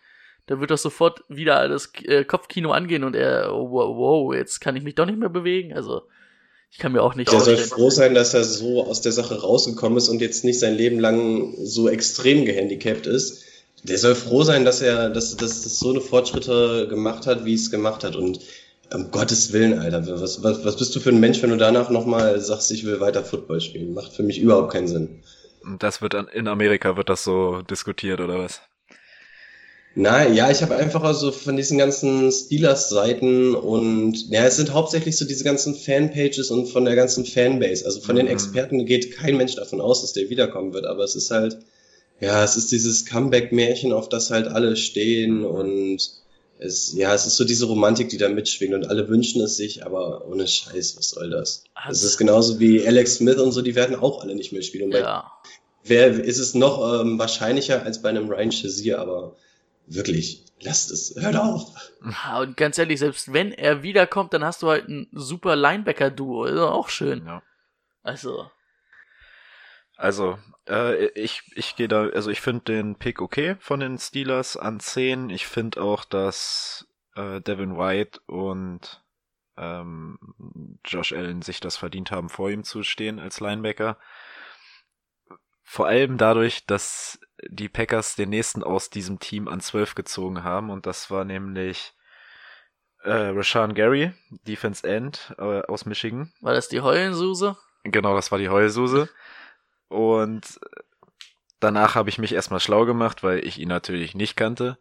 Speaker 6: da wird doch sofort wieder das äh, Kopfkino angehen und er, oh, wow, wow, jetzt kann ich mich doch nicht mehr bewegen. Also, ich kann mir auch nicht
Speaker 7: Er soll froh sein, dass er so aus der Sache rausgekommen ist und jetzt nicht sein Leben lang so extrem gehandicapt ist. Der soll froh sein, dass er, dass, dass das so eine Fortschritte gemacht hat, wie es gemacht hat. Und um Gottes Willen, Alter, was, was, was bist du für ein Mensch, wenn du danach nochmal sagst, ich will weiter Football spielen? Macht für mich überhaupt keinen Sinn.
Speaker 5: Das wird in Amerika wird das so diskutiert, oder was?
Speaker 7: Nein, ja, ich habe einfach also von diesen ganzen Steelers-Seiten und ja, es sind hauptsächlich so diese ganzen Fanpages und von der ganzen Fanbase. Also von mhm. den Experten geht kein Mensch davon aus, dass der wiederkommen wird, aber es ist halt, ja, es ist dieses Comeback-Märchen, auf das halt alle stehen und es, ja, es ist so diese Romantik, die da mitschwingt und alle wünschen es sich, aber ohne Scheiß, was soll das? Es ist genauso wie Alex Smith und so, die werden auch alle nicht mehr spielen. Und ja. wer ist es noch ähm, wahrscheinlicher als bei einem Ryan Shazier, aber wirklich, lasst es, hört auf.
Speaker 6: Und ganz ehrlich, selbst wenn er wiederkommt, dann hast du halt ein super Linebacker-Duo, ist auch schön. Ja. Also.
Speaker 5: Also, äh, ich, ich gehe da, also ich finde den Pick okay von den Steelers an 10. Ich finde auch, dass äh, Devin White und ähm, Josh Allen sich das verdient haben, vor ihm zu stehen als Linebacker. Vor allem dadurch, dass die Packers den nächsten aus diesem Team an 12 gezogen haben und das war nämlich äh, Rashawn Gary, Defense End äh, aus Michigan.
Speaker 6: War das die Heulensuse?
Speaker 5: Genau, das war die Heulsuse. Und danach habe ich mich erstmal schlau gemacht, weil ich ihn natürlich nicht kannte.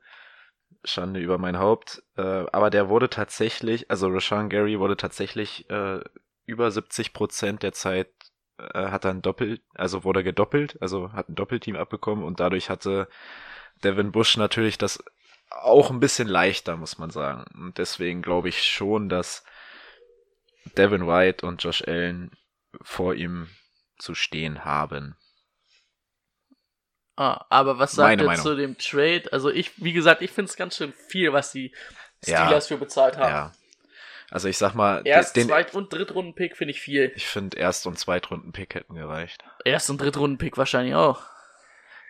Speaker 5: Schande über mein Haupt. Äh, aber der wurde tatsächlich, also Rashawn Gary wurde tatsächlich äh, über 70 Prozent der Zeit äh, hat dann doppelt, also wurde gedoppelt, also hat ein Doppelteam abbekommen und dadurch hatte Devin Bush natürlich das auch ein bisschen leichter, muss man sagen. Und deswegen glaube ich schon, dass Devin White und Josh Allen vor ihm zu stehen haben.
Speaker 6: Ah, aber was sagt ihr zu dem Trade? Also ich, wie gesagt, ich finde es ganz schön viel, was die Steelers ja, für bezahlt haben. Ja,
Speaker 5: also ich sag mal,
Speaker 6: Erst-, den Zweit- und Drittrunden-Pick finde ich viel.
Speaker 5: Ich finde Erst- und Zweitrunden-Pick hätten gereicht.
Speaker 6: Erst- und Drittrunden-Pick wahrscheinlich auch.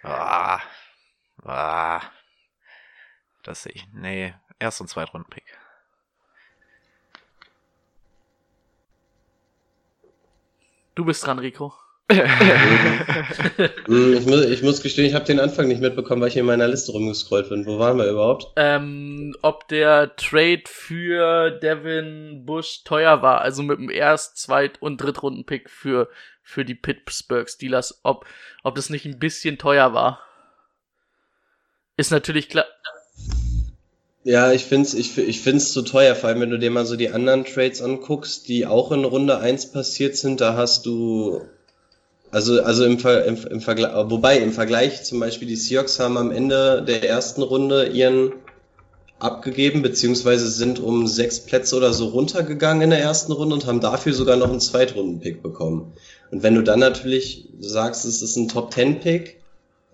Speaker 5: Ah, ah, das sehe ich. Nee, Erst- und Zweitrunden-Pick.
Speaker 6: Du bist dran, Rico.
Speaker 7: Hm, ich, muss, ich muss gestehen, ich habe den Anfang nicht mitbekommen, weil ich in meiner Liste rumgescrollt bin. Wo waren wir überhaupt?
Speaker 6: Ähm, ob der Trade für Devin Bush teuer war, also mit dem Erst-, Zweit- und Drittrunden-Pick für, für die Pittsburgh Steelers, ob, ob das nicht ein bisschen teuer war. Ist natürlich klar.
Speaker 7: Ja, ich find's, ich, ich find's zu teuer, vor allem wenn du dir mal so die anderen Trades anguckst, die auch in Runde 1 passiert sind, da hast du also, also im, Ver, im, im Vergleich, wobei im Vergleich zum Beispiel die Seahawks haben am Ende der ersten Runde ihren abgegeben, beziehungsweise sind um sechs Plätze oder so runtergegangen in der ersten Runde und haben dafür sogar noch einen Zweitrunden-Pick bekommen. Und wenn du dann natürlich sagst, es ist ein Top-10-Pick,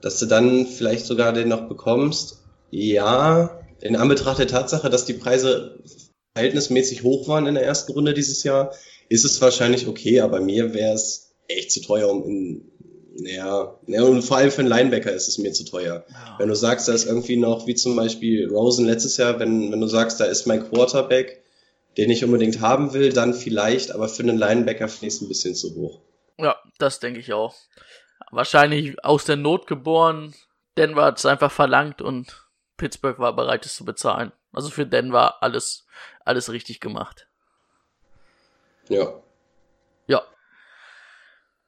Speaker 7: dass du dann vielleicht sogar den noch bekommst, ja, in Anbetracht der Tatsache, dass die Preise verhältnismäßig hoch waren in der ersten Runde dieses Jahr, ist es wahrscheinlich okay, aber mir wäre es echt zu teuer, um in, Ja, ja, und vor allem für einen Linebacker ist es mir zu teuer.
Speaker 6: Ja.
Speaker 7: Wenn du sagst, da ist irgendwie noch, wie zum Beispiel Rosen letztes Jahr, wenn, wenn du sagst, da ist mein Quarterback, den ich unbedingt haben will, dann vielleicht, aber für einen Linebacker finde ich es ein bisschen zu hoch.
Speaker 6: Ja, das denke ich auch. Wahrscheinlich aus der Not geboren. Denver hat es einfach verlangt und Pittsburgh war bereit, es zu bezahlen. Also für Denver alles, alles richtig gemacht.
Speaker 7: Ja.
Speaker 6: Ja,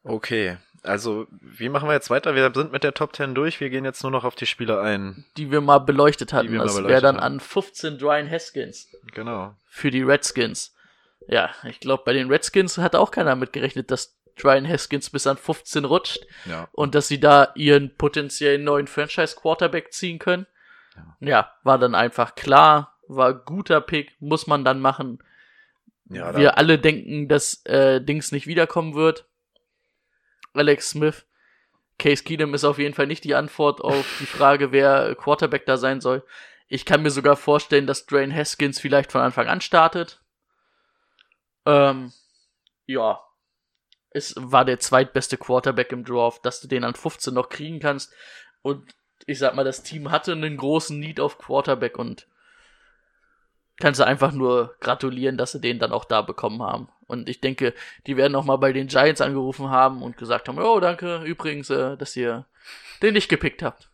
Speaker 5: Okay, also wie machen wir jetzt weiter? Wir sind mit der Top 10 durch. Wir gehen jetzt nur noch auf die Spieler ein.
Speaker 6: die wir mal beleuchtet hatten.
Speaker 5: wir mal
Speaker 6: das wäre dann
Speaker 5: haben.
Speaker 6: an 15 Ryan Haskins
Speaker 5: Genau.
Speaker 6: für die Redskins. Ja, ich glaube, bei den Redskins hat auch keiner mitgerechnet, dass Ryan Haskins bis an 15 rutscht
Speaker 5: Ja.
Speaker 6: und dass sie da ihren potenziellen neuen Franchise-Quarterback ziehen können. Ja. war dann einfach klar, war guter Pick, muss man dann machen.
Speaker 5: Ja, da,
Speaker 6: Wir alle denken, dass äh, Dings nicht wiederkommen wird. Alex Smith. Case Keenum ist auf jeden Fall nicht die Antwort auf die Frage, wer Quarterback da sein soll. Ich kann mir sogar vorstellen, dass Drain Haskins vielleicht von Anfang an startet. Ähm, ja. Es war der zweitbeste Quarterback im Draft, dass du den an 15 noch kriegen kannst. Und ich sag mal, das Team hatte einen großen Need auf Quarterback und kannst du einfach nur gratulieren, dass sie den dann auch da bekommen haben. Und ich denke, die werden auch mal bei den Giants angerufen haben und gesagt haben, oh, danke übrigens, äh, dass ihr den nicht gepickt habt.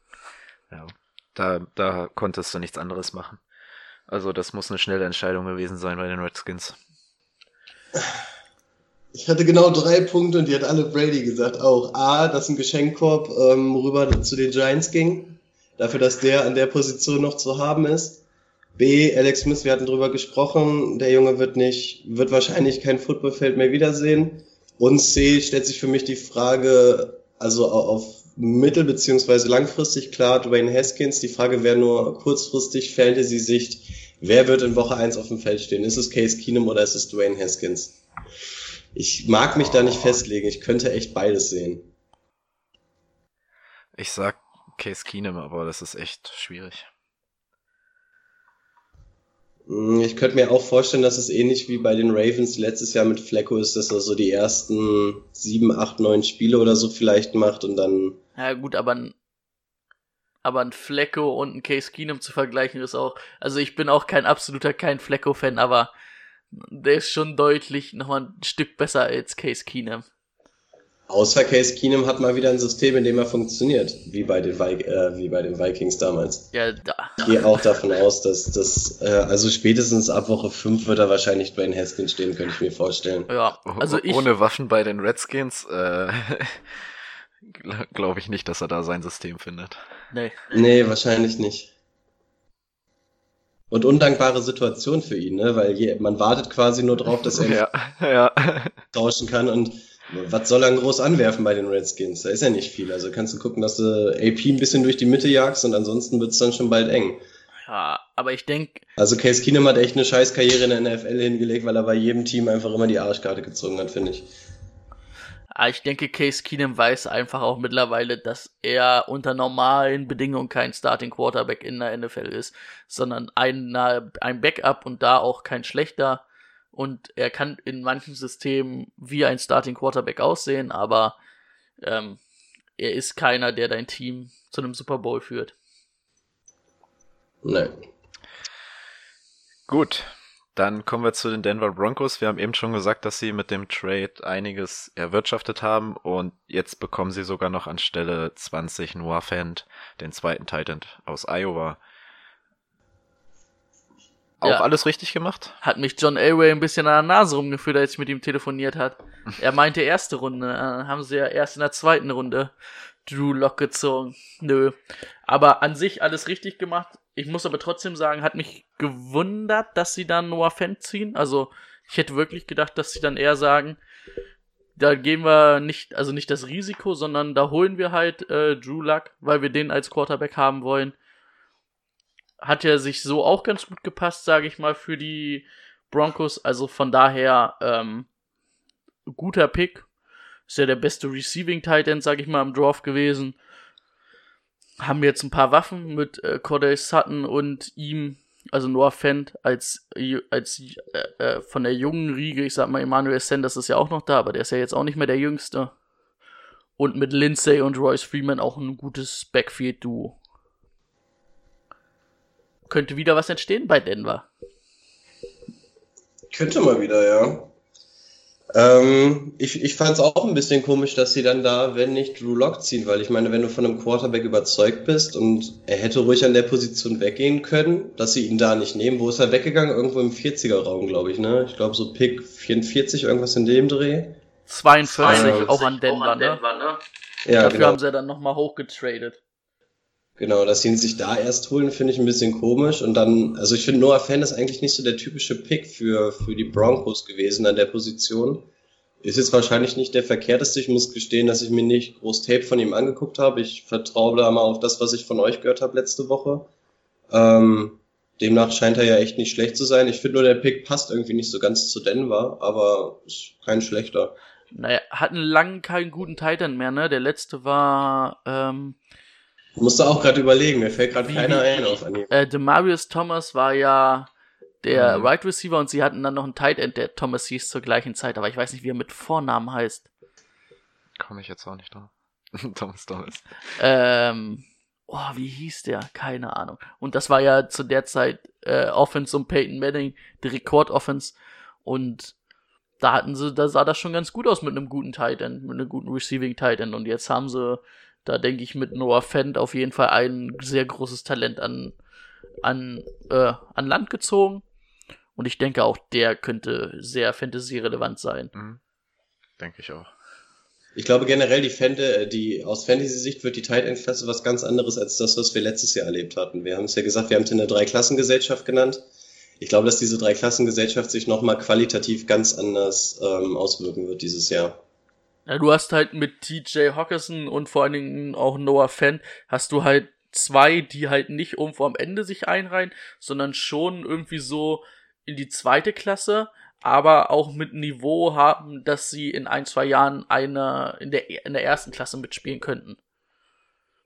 Speaker 5: ja, da, da konntest du nichts anderes machen. Also das muss eine schnelle Entscheidung gewesen sein bei den Redskins.
Speaker 7: Ich hatte genau drei Punkte und die hat alle Brady gesagt auch. A, dass ein Geschenkkorb ähm, rüber zu den Giants ging. Dafür, dass der an der Position noch zu haben ist. B, Alex Smith, wir hatten drüber gesprochen, der Junge wird nicht, wird wahrscheinlich kein Footballfeld mehr wiedersehen. Und C, stellt sich für mich die Frage, also au- auf mittel- beziehungsweise langfristig klar, Dwayne Haskins, die Frage wäre nur kurzfristig Fantasy-Sicht, wer wird in Woche 1 auf dem Feld stehen? Ist es Case Keenum oder ist es Dwayne Haskins? Ich mag mich da nicht festlegen, ich könnte echt beides sehen.
Speaker 5: Ich sag Case Keenum, aber das ist echt schwierig.
Speaker 7: Mm, Ich könnte mir auch vorstellen, dass es ähnlich wie bei den Ravens letztes Jahr mit Flecko ist, dass er so die ersten sieben, acht, neun Spiele oder so vielleicht macht und dann
Speaker 6: Ja gut, aber ein, aber ein Flecko und ein Case Keenum zu vergleichen ist auch, also ich bin auch kein absoluter kein Flecko-Fan, aber der ist schon deutlich nochmal ein Stück besser als Case Keenum.
Speaker 7: außer Case Keenum hat mal wieder ein System, in dem er funktioniert, wie bei den, Vi äh, wie bei den Vikings damals.
Speaker 6: Ja, da.
Speaker 7: Ich gehe auch davon aus, dass das, äh, also spätestens ab Woche 5 wird er wahrscheinlich Dwayne Haskins stehen, könnte ich mir vorstellen.
Speaker 6: Ja, also ich,
Speaker 5: Ohne Waffen bei den Redskins äh, glaube ich nicht, dass er da sein System findet.
Speaker 6: nee,
Speaker 7: Nee, wahrscheinlich nicht. Und undankbare Situation für ihn, ne? Weil je, man wartet quasi nur drauf, dass er
Speaker 5: Ja, ja.
Speaker 7: tauschen kann und was soll er groß anwerfen bei den Redskins? Da ist ja nicht viel. Also kannst du gucken, dass du AP ein bisschen durch die Mitte jagst und ansonsten wird's dann schon bald eng.
Speaker 6: ja, aber ich denke,
Speaker 7: Also Case Keenum hat echt eine scheiß Karriere in der NFL hingelegt, weil er bei jedem Team einfach immer die Arschkarte gezogen hat, finde ich.
Speaker 6: Ah, ich denke, Case Keenum weiß einfach auch mittlerweile, dass er unter normalen Bedingungen kein Starting Quarterback in der NFL ist, sondern ein, ein Backup und da auch kein schlechter. Und er kann in manchen Systemen wie ein Starting Quarterback aussehen, aber ähm, er ist keiner, der dein Team zu einem Super Bowl führt.
Speaker 7: Nein.
Speaker 5: Gut, dann kommen wir zu den Denver Broncos. Wir haben eben schon gesagt, dass sie mit dem Trade einiges erwirtschaftet haben und jetzt bekommen sie sogar noch an Stelle 20 Noah Fant, den zweiten Titan aus Iowa. Auch
Speaker 6: Ja.
Speaker 5: alles richtig gemacht?
Speaker 6: Hat mich John Elway ein bisschen an der Nase rumgeführt, als ich mit ihm telefoniert hat. Er meinte erste Runde, äh, haben sie ja erst in der zweiten Runde Drew Lock gezogen. Nö. Aber an sich alles richtig gemacht. Ich muss aber trotzdem sagen, hat mich gewundert, dass sie dann Noah Fent ziehen. Also, ich hätte wirklich gedacht, dass sie dann eher sagen, da gehen wir nicht, also nicht das Risiko, sondern da holen wir halt äh, Drew Luck, weil wir den als Quarterback haben wollen. Hat ja sich so auch ganz gut gepasst, sage ich mal, für die Broncos. Also von daher ähm, guter Pick. Ist ja der beste Receiving Tight End, sage ich mal, im Draft gewesen. Haben jetzt ein paar Waffen mit äh, Corday Sutton und ihm, also Noah Fent als, als äh, äh, von der jungen Riege, ich sag mal, Emmanuel Sanders ist ja auch noch da, aber der ist ja jetzt auch nicht mehr der Jüngste. Und mit Lindsay und Royce Freeman auch ein gutes Backfield-Duo. Könnte wieder was entstehen bei Denver.
Speaker 7: Könnte mal wieder, ja. Ähm, ich ich fand es auch ein bisschen komisch, dass sie dann da, wenn nicht Drew Lock ziehen, weil ich meine, wenn du von einem Quarterback überzeugt bist und er hätte ruhig an der Position weggehen können, dass sie ihn da nicht nehmen. Wo ist er weggegangen? Irgendwo im 40er-Raum, glaube ich, ne? Ich glaube so Pick 44, irgendwas in dem Dreh.
Speaker 6: 42,
Speaker 7: 42,
Speaker 6: auch an Denver, ne?
Speaker 7: Ja,
Speaker 6: Dafür
Speaker 7: genau.
Speaker 6: haben sie dann nochmal hochgetradet.
Speaker 7: Genau, dass sie ihn sich da erst holen, finde ich ein bisschen komisch. Und dann, also ich finde, Noah Fan ist eigentlich nicht so der typische Pick für, für die Broncos gewesen an der Position. Ist jetzt wahrscheinlich nicht der verkehrteste. Ich muss gestehen, dass ich mir nicht groß Tape von ihm angeguckt habe. Ich vertraue da mal auf das, was ich von euch gehört habe letzte Woche. Ähm, demnach scheint er ja echt nicht schlecht zu sein. Ich finde nur, der Pick passt irgendwie nicht so ganz zu Denver, aber ist kein schlechter.
Speaker 6: Naja, hatten lang keinen guten Titan mehr, ne? Der letzte war, ähm,
Speaker 7: Musste auch gerade überlegen, mir fällt gerade
Speaker 6: Wie-
Speaker 7: keiner
Speaker 6: wie-
Speaker 7: ein auf Anhieb.
Speaker 6: äh, Demarius Thomas war ja der
Speaker 5: Mhm.
Speaker 6: Right Receiver und sie hatten dann noch einen Tight End, der Thomas hieß zur gleichen Zeit, aber ich weiß nicht, wie er mit Vornamen heißt.
Speaker 5: Komme ich jetzt auch nicht drauf. Thomas Thomas.
Speaker 6: Ähm, oh, wie hieß der? Keine Ahnung. Und das war ja zu der Zeit äh, Offense um Peyton Manning, die Rekord-Offense. Und da hatten sie, da sah das schon ganz gut aus mit einem guten Tight End, mit einem guten Receiving Tight End. Und jetzt haben sie, da denke ich, mit Noah Fent auf jeden Fall ein sehr großes Talent an, an, äh, an Land gezogen. Und ich denke auch, der könnte sehr fantasy-relevant sein.
Speaker 5: Mhm. Denke ich auch.
Speaker 7: Ich glaube generell, die, Fante, äh, die aus Fantasy-Sicht wird die Tight End-Klasse was ganz anderes als das, was wir letztes Jahr erlebt hatten. Wir haben es ja gesagt, wir haben es in der Dreiklassengesellschaft genannt. Ich glaube, dass diese Dreiklassengesellschaft sich nochmal qualitativ ganz anders ähm, auswirken wird dieses Jahr.
Speaker 6: Ja, du hast halt mit TJ Hawkinson und vor allen Dingen auch Noah Fent, hast du halt zwei, die halt nicht irgendwo am Ende sich einreihen, sondern schon irgendwie so in die zweite Klasse, aber auch mit Niveau haben, dass sie in ein, zwei Jahren eine, in der, in der ersten Klasse mitspielen könnten.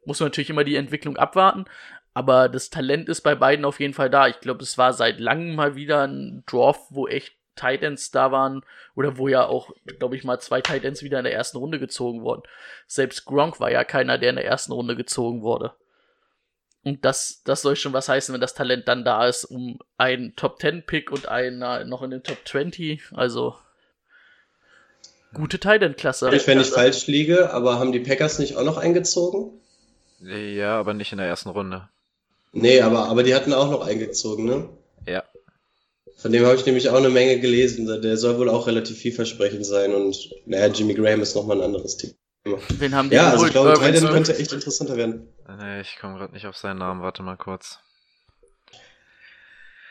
Speaker 6: Muss man natürlich immer die Entwicklung abwarten, aber das Talent ist bei beiden auf jeden Fall da. Ich glaube, es war seit langem mal wieder ein Draft, wo echt Titans da waren oder wo ja auch, glaube ich, mal zwei Titans wieder in der ersten Runde gezogen wurden. Selbst Gronk war ja keiner, der in der ersten Runde gezogen wurde. Und das, das soll schon was heißen, wenn das Talent dann da ist, um einen Top 10 Pick und einer noch in den Top 20. Also, gute Titan-Klasse.
Speaker 7: Ich, wenn ich falsch liege, aber haben die Packers nicht auch noch eingezogen?
Speaker 5: Ja, aber nicht in der ersten Runde.
Speaker 7: Nee, aber, aber die hatten auch noch eingezogen, ne? Von dem habe ich nämlich auch eine Menge gelesen. Der soll wohl auch relativ vielversprechend sein und naja, Jimmy Graham ist nochmal ein anderes Thema.
Speaker 6: Wen haben die
Speaker 7: Ja, also ich glaube,
Speaker 6: Smith?
Speaker 7: könnte echt interessanter werden.
Speaker 5: Nee, ich komme gerade nicht auf seinen Namen. Warte mal kurz.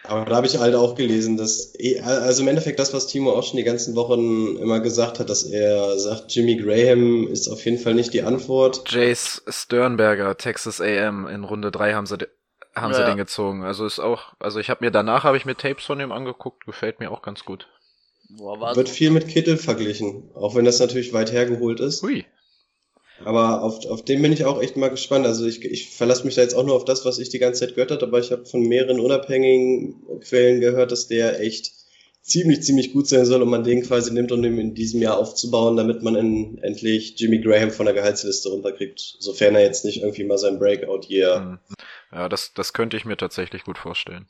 Speaker 7: Aber da habe ich halt auch gelesen, dass, also im Endeffekt das, was Timo auch schon die ganzen Wochen immer gesagt hat, dass er sagt, Jimmy Graham ist auf jeden Fall nicht die Antwort.
Speaker 5: Jace Sternberger, Texas AM. In Runde 3 haben sie, haben sie
Speaker 6: Ja.
Speaker 5: den gezogen. Also ist auch, also ich habe mir danach habe ich mir Tapes von ihm angeguckt. Gefällt mir auch ganz gut.
Speaker 6: Boah,
Speaker 7: Wird viel mit Kittel verglichen, auch wenn das natürlich weit hergeholt ist.
Speaker 5: Hui.
Speaker 7: Aber auf, auf den bin ich auch echt mal gespannt. Also ich, ich verlasse mich da jetzt auch nur auf das, was ich die ganze Zeit gehört habe, aber ich habe von mehreren unabhängigen Quellen gehört, dass der echt ziemlich, ziemlich gut sein soll und man den quasi nimmt, um ihn in diesem Jahr aufzubauen, damit man in, endlich Jimmy Graham von der Gehaltsliste runterkriegt, sofern er jetzt nicht irgendwie mal sein Breakout-Year
Speaker 5: Hm. Ja, das, das könnte ich mir tatsächlich gut vorstellen.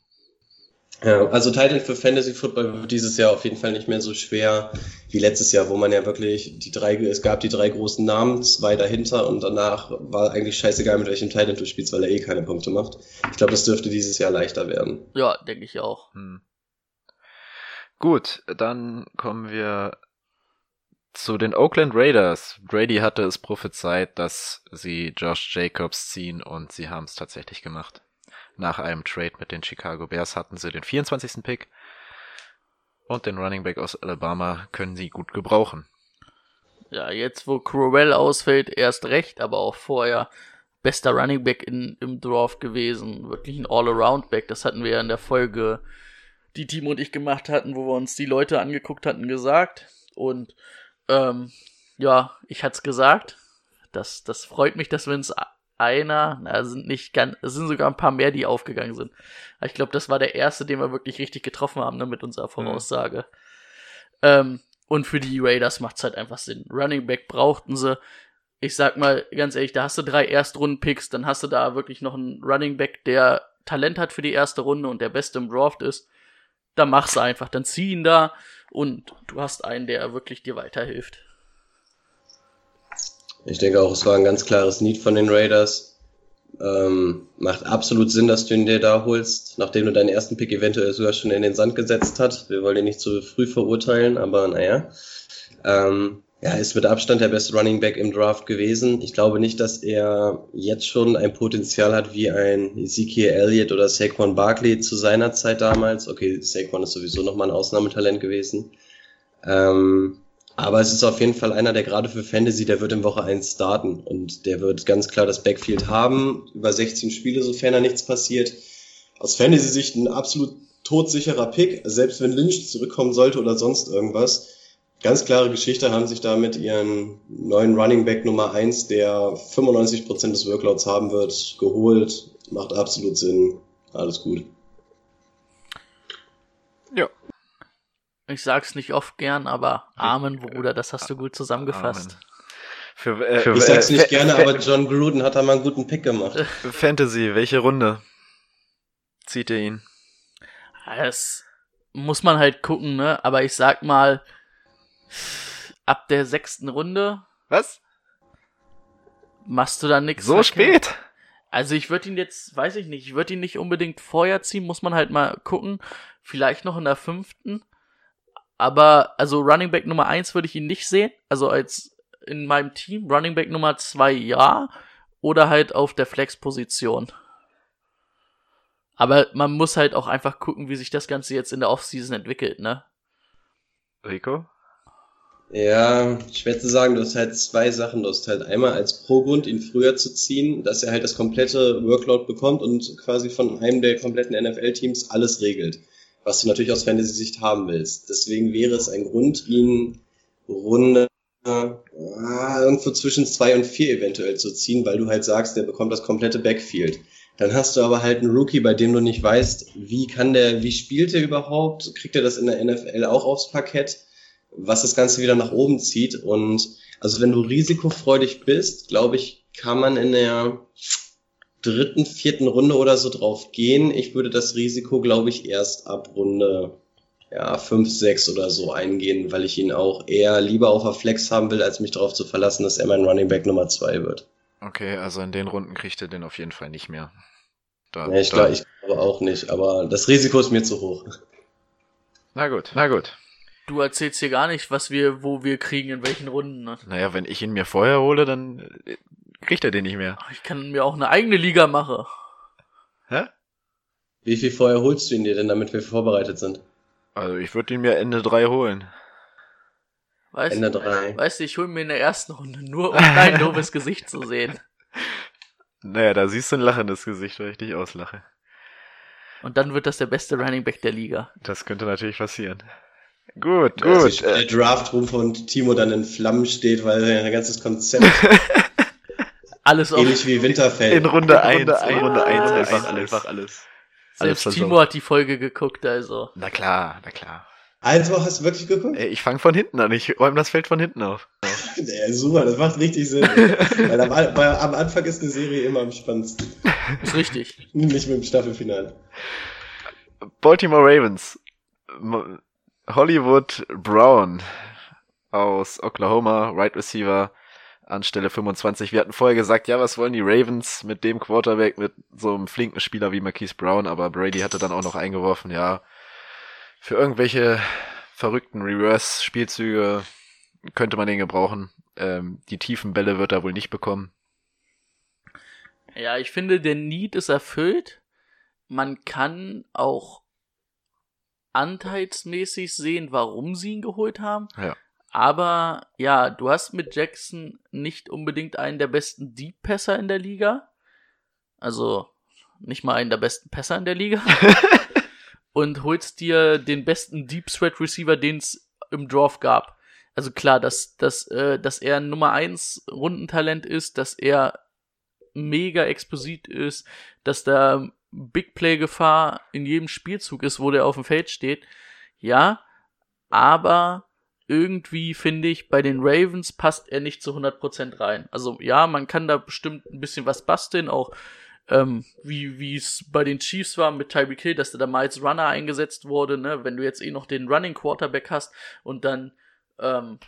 Speaker 7: Ja, also Titan für Fantasy Football wird dieses Jahr auf jeden Fall nicht mehr so schwer wie letztes Jahr, wo man ja wirklich die drei, es gab die drei großen Namen, zwei dahinter und danach war eigentlich scheißegal, mit welchem Titan du spielst, weil er eh keine Punkte macht. Ich glaube, das dürfte dieses Jahr leichter werden.
Speaker 6: ja, denke ich auch.
Speaker 5: Hm. Gut, dann kommen wir zu den Oakland Raiders. Brady hatte es prophezeit, dass sie Josh Jacobs ziehen und sie haben es tatsächlich gemacht. Nach einem Trade mit den Chicago Bears hatten sie den 24. Pick und den Running Back aus Alabama können sie gut gebrauchen.
Speaker 6: Ja, jetzt wo Crowell ausfällt, erst recht, aber auch vorher bester Running Back in, im Draft gewesen. Wirklich ein All-Around-Back. Das hatten wir ja in der Folge, die Timo und ich gemacht hatten, wo wir uns die Leute angeguckt hatten, gesagt. Und ähm, ja, ich hat's gesagt. Das, das freut mich, dass wir uns einer, na, sind nicht ganz, es sind sogar ein paar mehr, die aufgegangen sind. Aber ich glaube, das war der erste, den wir wirklich richtig getroffen haben, ne, mit unserer Voraussage. Ähm, und für die Raiders macht's halt einfach Sinn. Running Back brauchten sie. ich sag mal ganz ehrlich, da hast du drei Erstrunden-Picks, dann hast du da wirklich noch einen Running Back, der Talent hat für die erste Runde und der Beste im Draft ist. Da mach's einfach, dann zieh ihn da und du hast einen, der wirklich dir weiterhilft.
Speaker 7: Ich denke auch, es war ein ganz klares Need von den Raiders. Ähm, macht absolut Sinn, dass du ihn dir da holst, nachdem du deinen ersten Pick eventuell sogar schon in den Sand gesetzt hast. Wir wollen ihn nicht zu früh verurteilen, aber naja. Ähm, ja, ist mit Abstand der beste Running Back im Draft gewesen. Ich glaube nicht, dass er jetzt schon ein Potenzial hat wie ein Ezekiel Elliott oder Saquon Barkley zu seiner Zeit damals. Okay, Saquon ist sowieso nochmal ein Ausnahmetalent gewesen. Ähm, aber es ist auf jeden Fall einer, der gerade für Fantasy, der wird in Woche 1 starten und der wird ganz klar das Backfield haben, über 16 Spiele, sofern da nichts passiert. Aus Fantasy-Sicht ein absolut todsicherer Pick, selbst wenn Lynch zurückkommen sollte oder sonst irgendwas. Ganz klare Geschichte haben sich da mit ihren neuen Running Back Nummer 1, der 95% des Workloads haben wird, geholt. Macht absolut Sinn. Alles gut.
Speaker 5: Ja.
Speaker 6: Ich sag's nicht oft gern, aber Amen, Bruder, das hast du gut zusammengefasst.
Speaker 5: Für, äh, für,
Speaker 7: Ich sag's
Speaker 5: äh,
Speaker 7: nicht
Speaker 5: Fa-
Speaker 7: gerne, aber John Gruden hat da mal einen guten Pick gemacht.
Speaker 5: Fantasy, welche Runde zieht ihr ihn?
Speaker 6: Das muss man halt gucken, ne? Aber ich sag mal, ab der sechsten Runde
Speaker 5: Was?
Speaker 6: machst du da nix.
Speaker 5: So
Speaker 6: verkehrt.
Speaker 5: spät?
Speaker 6: Also ich würde ihn jetzt, weiß ich nicht, ich würde ihn nicht unbedingt vorher ziehen, muss man halt mal gucken. Vielleicht noch in der fünften. Aber, also Running Back Nummer eins würde ich ihn nicht sehen. Also als in meinem Team. Running Back Nummer zwei ja. Oder halt auf der Flex-Position. Aber man muss halt auch einfach gucken, wie sich das Ganze jetzt in der Offseason entwickelt, ne?
Speaker 5: Rico?
Speaker 7: Ja, schwer zu sagen, du hast halt zwei Sachen. Du hast halt einmal als Pro-Grund, ihn früher zu ziehen, dass er halt das komplette Workload bekommt und quasi von einem der kompletten NFL-Teams alles regelt. Was du natürlich aus Fantasy-Sicht haben willst. Deswegen wäre es ein Grund, ihn Runde ah, irgendwo zwischen zwei und vier eventuell zu ziehen, weil du halt sagst, der bekommt das komplette Backfield. Dann hast du aber halt einen Rookie, bei dem du nicht weißt, wie kann der, wie spielt er überhaupt? Kriegt er das in der NFL auch aufs Parkett? Was das Ganze wieder nach oben zieht. Und also wenn du risikofreudig bist, glaube ich, kann man in der dritten, vierten Runde oder so drauf gehen. Ich würde das Risiko, glaube ich, erst ab Runde ja, 5, 6 oder so eingehen, weil ich ihn auch eher lieber auf der Flex haben will, als mich darauf zu verlassen, dass er mein Running Back Nummer 2 wird.
Speaker 5: Okay, also in den Runden kriegt ihr den auf jeden Fall nicht mehr. Da,
Speaker 7: Ja, ich,
Speaker 5: da-
Speaker 7: glaube, ich glaube auch nicht, aber das Risiko ist mir zu hoch.
Speaker 5: Na gut, na gut.
Speaker 6: Du erzählst hier gar nicht, was wir, wo wir kriegen, in welchen Runden, ne?
Speaker 5: Naja, wenn ich ihn mir vorher hole, dann äh, kriegt er den nicht mehr.
Speaker 6: Ich kann mir auch eine eigene Liga machen.
Speaker 5: Hä?
Speaker 7: Wie viel vorher holst du ihn dir denn, damit wir vorbereitet sind?
Speaker 5: Also ich würde ihn mir Ende 3 holen.
Speaker 6: Weißt,
Speaker 7: Ende 3.
Speaker 6: weißt du, ich hole mir in der ersten Runde nur, um dein doofes Gesicht zu sehen.
Speaker 5: Naja, da siehst du ein lachendes Gesicht, weil ich dich auslache.
Speaker 6: Und dann wird das der beste Running Back der Liga.
Speaker 5: Das könnte natürlich passieren. Gut, gut. äh,
Speaker 7: der Draftroom von Timo dann in Flammen steht, weil sein ganzes Konzept,
Speaker 6: Alles auf.
Speaker 7: ähnlich wie Winterfell.
Speaker 5: in Runde 1, in
Speaker 6: eins,
Speaker 5: Runde 1
Speaker 6: ah,
Speaker 5: einfach alles.
Speaker 6: einfach
Speaker 5: alles.
Speaker 6: Selbst
Speaker 5: versaut.
Speaker 6: Timo hat die Folge geguckt, also.
Speaker 5: Na klar, na klar.
Speaker 7: Also, hast du wirklich geguckt?
Speaker 5: Ey, ich fange von hinten an, ich räume das Feld von hinten auf.
Speaker 7: Ja, super, das macht richtig Sinn. Weil am, weil am Anfang ist eine Serie immer am spannendsten.
Speaker 6: Ist richtig.
Speaker 7: Nicht mit dem Staffelfinale.
Speaker 5: Baltimore Ravens. Hollywood Brown aus Oklahoma, Right Receiver an Stelle 25. Wir hatten vorher gesagt, ja, was wollen die Ravens mit dem Quarterback, mit so einem flinken Spieler wie Marquise Brown, aber Brady hatte dann auch noch eingeworfen, ja, für irgendwelche verrückten Reverse-Spielzüge könnte man den gebrauchen. Ähm, die tiefen Bälle wird er wohl nicht bekommen.
Speaker 6: Ja, ich finde, der Need ist erfüllt. Man kann auch anteilsmäßig sehen, warum sie ihn geholt haben.
Speaker 5: Ja.
Speaker 6: Aber ja, du hast mit Jackson nicht unbedingt einen der besten Deep-Pässer in der Liga. Also nicht mal einen der besten Pässer in der Liga. und holst dir den besten Deep Threat Receiver, den es im Draft gab. Also klar, dass, dass, äh, dass er ein Nummer 1 Rundentalent ist, dass er mega exposit ist, dass da Big Play Gefahr in jedem Spielzug ist, wo der auf dem Feld steht. Ja, aber irgendwie finde ich, bei den Ravens passt er nicht zu 100% rein. Also ja, man kann da bestimmt ein bisschen was basteln, auch ähm, wie es bei den Chiefs war mit Tyreek Hill, dass da mal als Runner eingesetzt wurde, ne? Wenn du jetzt eh noch den Running Quarterback hast und dann ähm,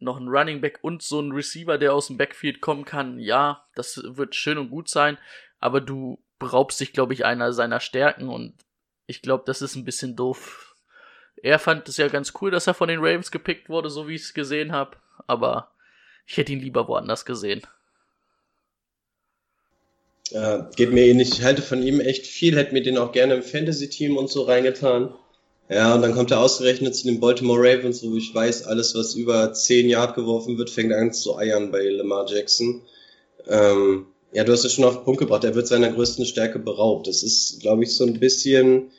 Speaker 6: noch einen Running Back und so einen Receiver, der aus dem Backfield kommen kann, ja, das wird schön und gut sein, aber du beraubst dich, glaube ich, einer seiner Stärken und ich glaube, das ist ein bisschen doof. Er fand es ja ganz cool, dass er von den Ravens gepickt wurde, so wie ich es gesehen habe, aber ich hätte ihn lieber woanders gesehen.
Speaker 7: Ja, geht mir ähnlich. Ich halte von ihm echt viel, hätte mir den auch gerne im Fantasy-Team und so reingetan. Ja, und dann kommt er ausgerechnet zu den Baltimore Ravens, wo ich weiß, alles, was über 10 Yard geworfen wird, fängt an zu eiern bei Lamar Jackson. Ähm, ja, du hast es schon auf den Punkt gebracht, er wird seiner größten Stärke beraubt. Das ist, glaube ich, so ein bisschen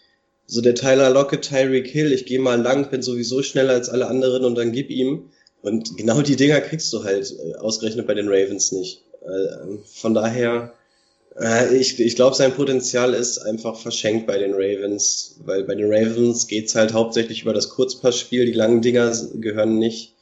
Speaker 7: so der Tyler Lockett, Tyreek Hill, ich gehe mal lang, bin sowieso schneller als alle anderen und dann gib ihm. Und genau die Dinger kriegst du halt äh, ausgerechnet bei den Ravens nicht. Äh, von daher, äh, ich, ich glaube, sein Potenzial ist einfach verschenkt bei den Ravens, weil bei den Ravens geht's halt hauptsächlich über das Kurzpassspiel. Die langen Dinger gehören nicht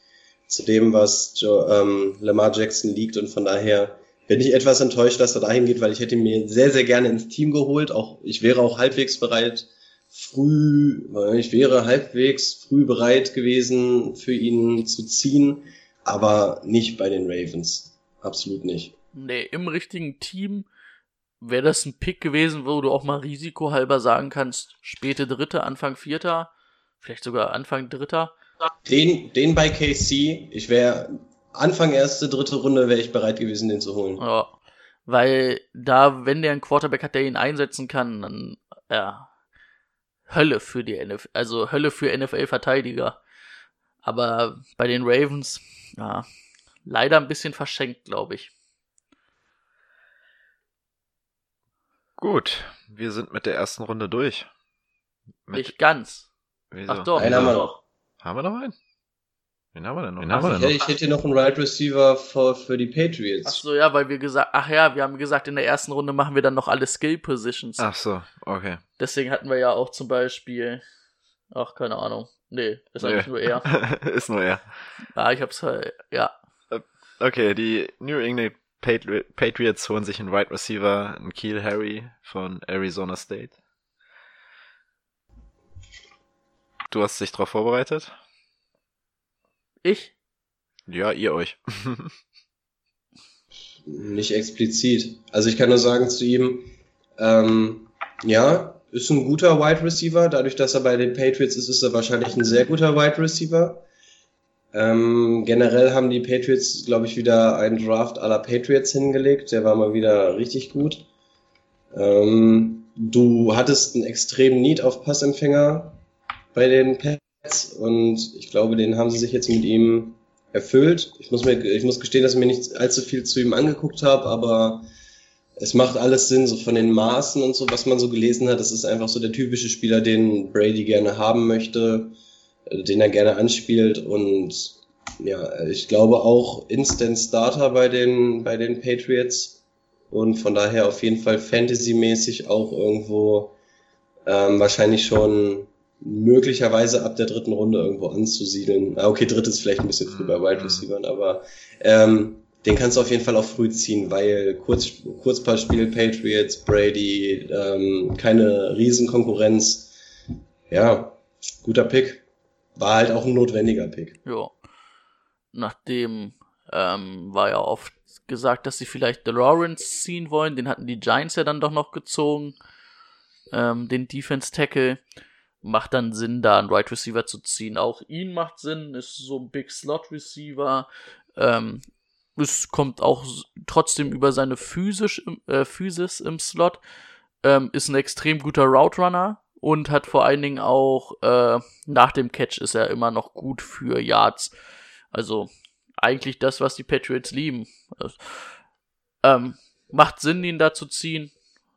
Speaker 7: zu dem, was Joe, ähm, Lamar Jackson liegt und von daher bin ich etwas enttäuscht, dass er dahin geht, weil ich hätte ihn mir sehr, sehr gerne ins Team geholt. Auch ich wäre auch halbwegs bereit, früh, ich wäre halbwegs früh bereit gewesen, für ihn zu ziehen, aber nicht bei den Ravens. Absolut nicht.
Speaker 6: Nee, im richtigen Team wäre das ein Pick gewesen, wo du auch mal risikohalber sagen kannst, späte Dritte, Anfang Vierter, vielleicht sogar Anfang Dritter.
Speaker 7: Den, den bei KC, ich wäre Anfang erste, dritte Runde wäre ich bereit gewesen, den zu holen.
Speaker 6: Ja, weil da, wenn der einen Quarterback hat, der ihn einsetzen kann, dann, ja, Hölle für die NFL, also Hölle für NFL-Verteidiger. Aber bei den Ravens, ja, leider ein bisschen verschenkt, glaube ich.
Speaker 5: Gut, wir sind mit der ersten Runde durch.
Speaker 6: Mit Nicht ganz.
Speaker 5: Wieso?
Speaker 6: Ach doch.
Speaker 7: Einen haben wir noch.
Speaker 5: Haben wir noch einen? Wen haben wir denn noch? Wen haben
Speaker 7: ich,
Speaker 5: wir
Speaker 7: hätte,
Speaker 5: denn noch?
Speaker 7: ich hätte hier noch einen Wide right Receiver für, für die Patriots.
Speaker 6: Ach so, ja, weil wir gesagt, ach ja, wir haben gesagt, in der ersten Runde machen wir dann noch alle Skill Positions.
Speaker 5: Ach so, okay.
Speaker 6: Deswegen hatten wir ja auch zum Beispiel, ach, keine Ahnung. Nee, ist eigentlich
Speaker 5: Nee.
Speaker 6: nur er.
Speaker 5: Ist nur er.
Speaker 6: Ja, ich hab's, äh, ja.
Speaker 5: Okay, die New England Patri Patriots holen sich einen Wide Receiver, einen Keel Harry von Arizona State. Du hast dich darauf vorbereitet?
Speaker 6: Ich?
Speaker 5: Ja, ihr euch.
Speaker 7: Nicht explizit. Also ich kann nur sagen zu ihm, ähm, ja, ist ein guter Wide Receiver. Dadurch, dass er bei den Patriots ist, ist er wahrscheinlich ein sehr guter Wide Receiver. Ähm, generell haben die Patriots, glaube ich, wieder einen Draft aller Patriots hingelegt. Der war mal wieder richtig gut. Ähm, du hattest einen extremen Need auf Passempfänger bei den und ich glaube, den haben sie sich jetzt mit ihm erfüllt. Ich muss mir, ich muss gestehen, dass ich mir nicht allzu viel zu ihm angeguckt habe, aber es macht alles Sinn, so von den Maßen und so, was man so gelesen hat. Das ist einfach so der typische Spieler, den Brady gerne haben möchte, äh, den er gerne anspielt und ja, ich glaube auch Instant Starter bei den, bei den Patriots und von daher auf jeden Fall Fantasy-mäßig auch irgendwo ähm, wahrscheinlich schon möglicherweise ab der dritten Runde irgendwo anzusiedeln. Ah, okay, drittes vielleicht ein bisschen früh bei Wide Receivers, aber ähm, den kannst du auf jeden Fall auch früh ziehen, weil Kurz, Kurzpassspiel, Patriots, Brady, ähm, keine Riesenkonkurrenz. Ja, guter Pick. War halt auch ein notwendiger Pick.
Speaker 6: Ja. Nachdem ähm, war ja oft gesagt, dass sie vielleicht The Lawrence ziehen wollen. Den hatten die Giants ja dann doch noch gezogen. Ähm, den Defense Tackle. Macht dann Sinn, da einen Right Receiver zu ziehen. Auch ihn macht Sinn, ist so ein Big Slot Receiver. Ähm, es kommt auch trotzdem über seine Physisch, äh, Physis im Slot. Ähm, ist ein extrem guter Route Runner und hat vor allen Dingen auch äh, nach dem Catch ist er immer noch gut für Yards. Also eigentlich das, was die Patriots lieben. Das, ähm, macht Sinn, ihn da zu ziehen.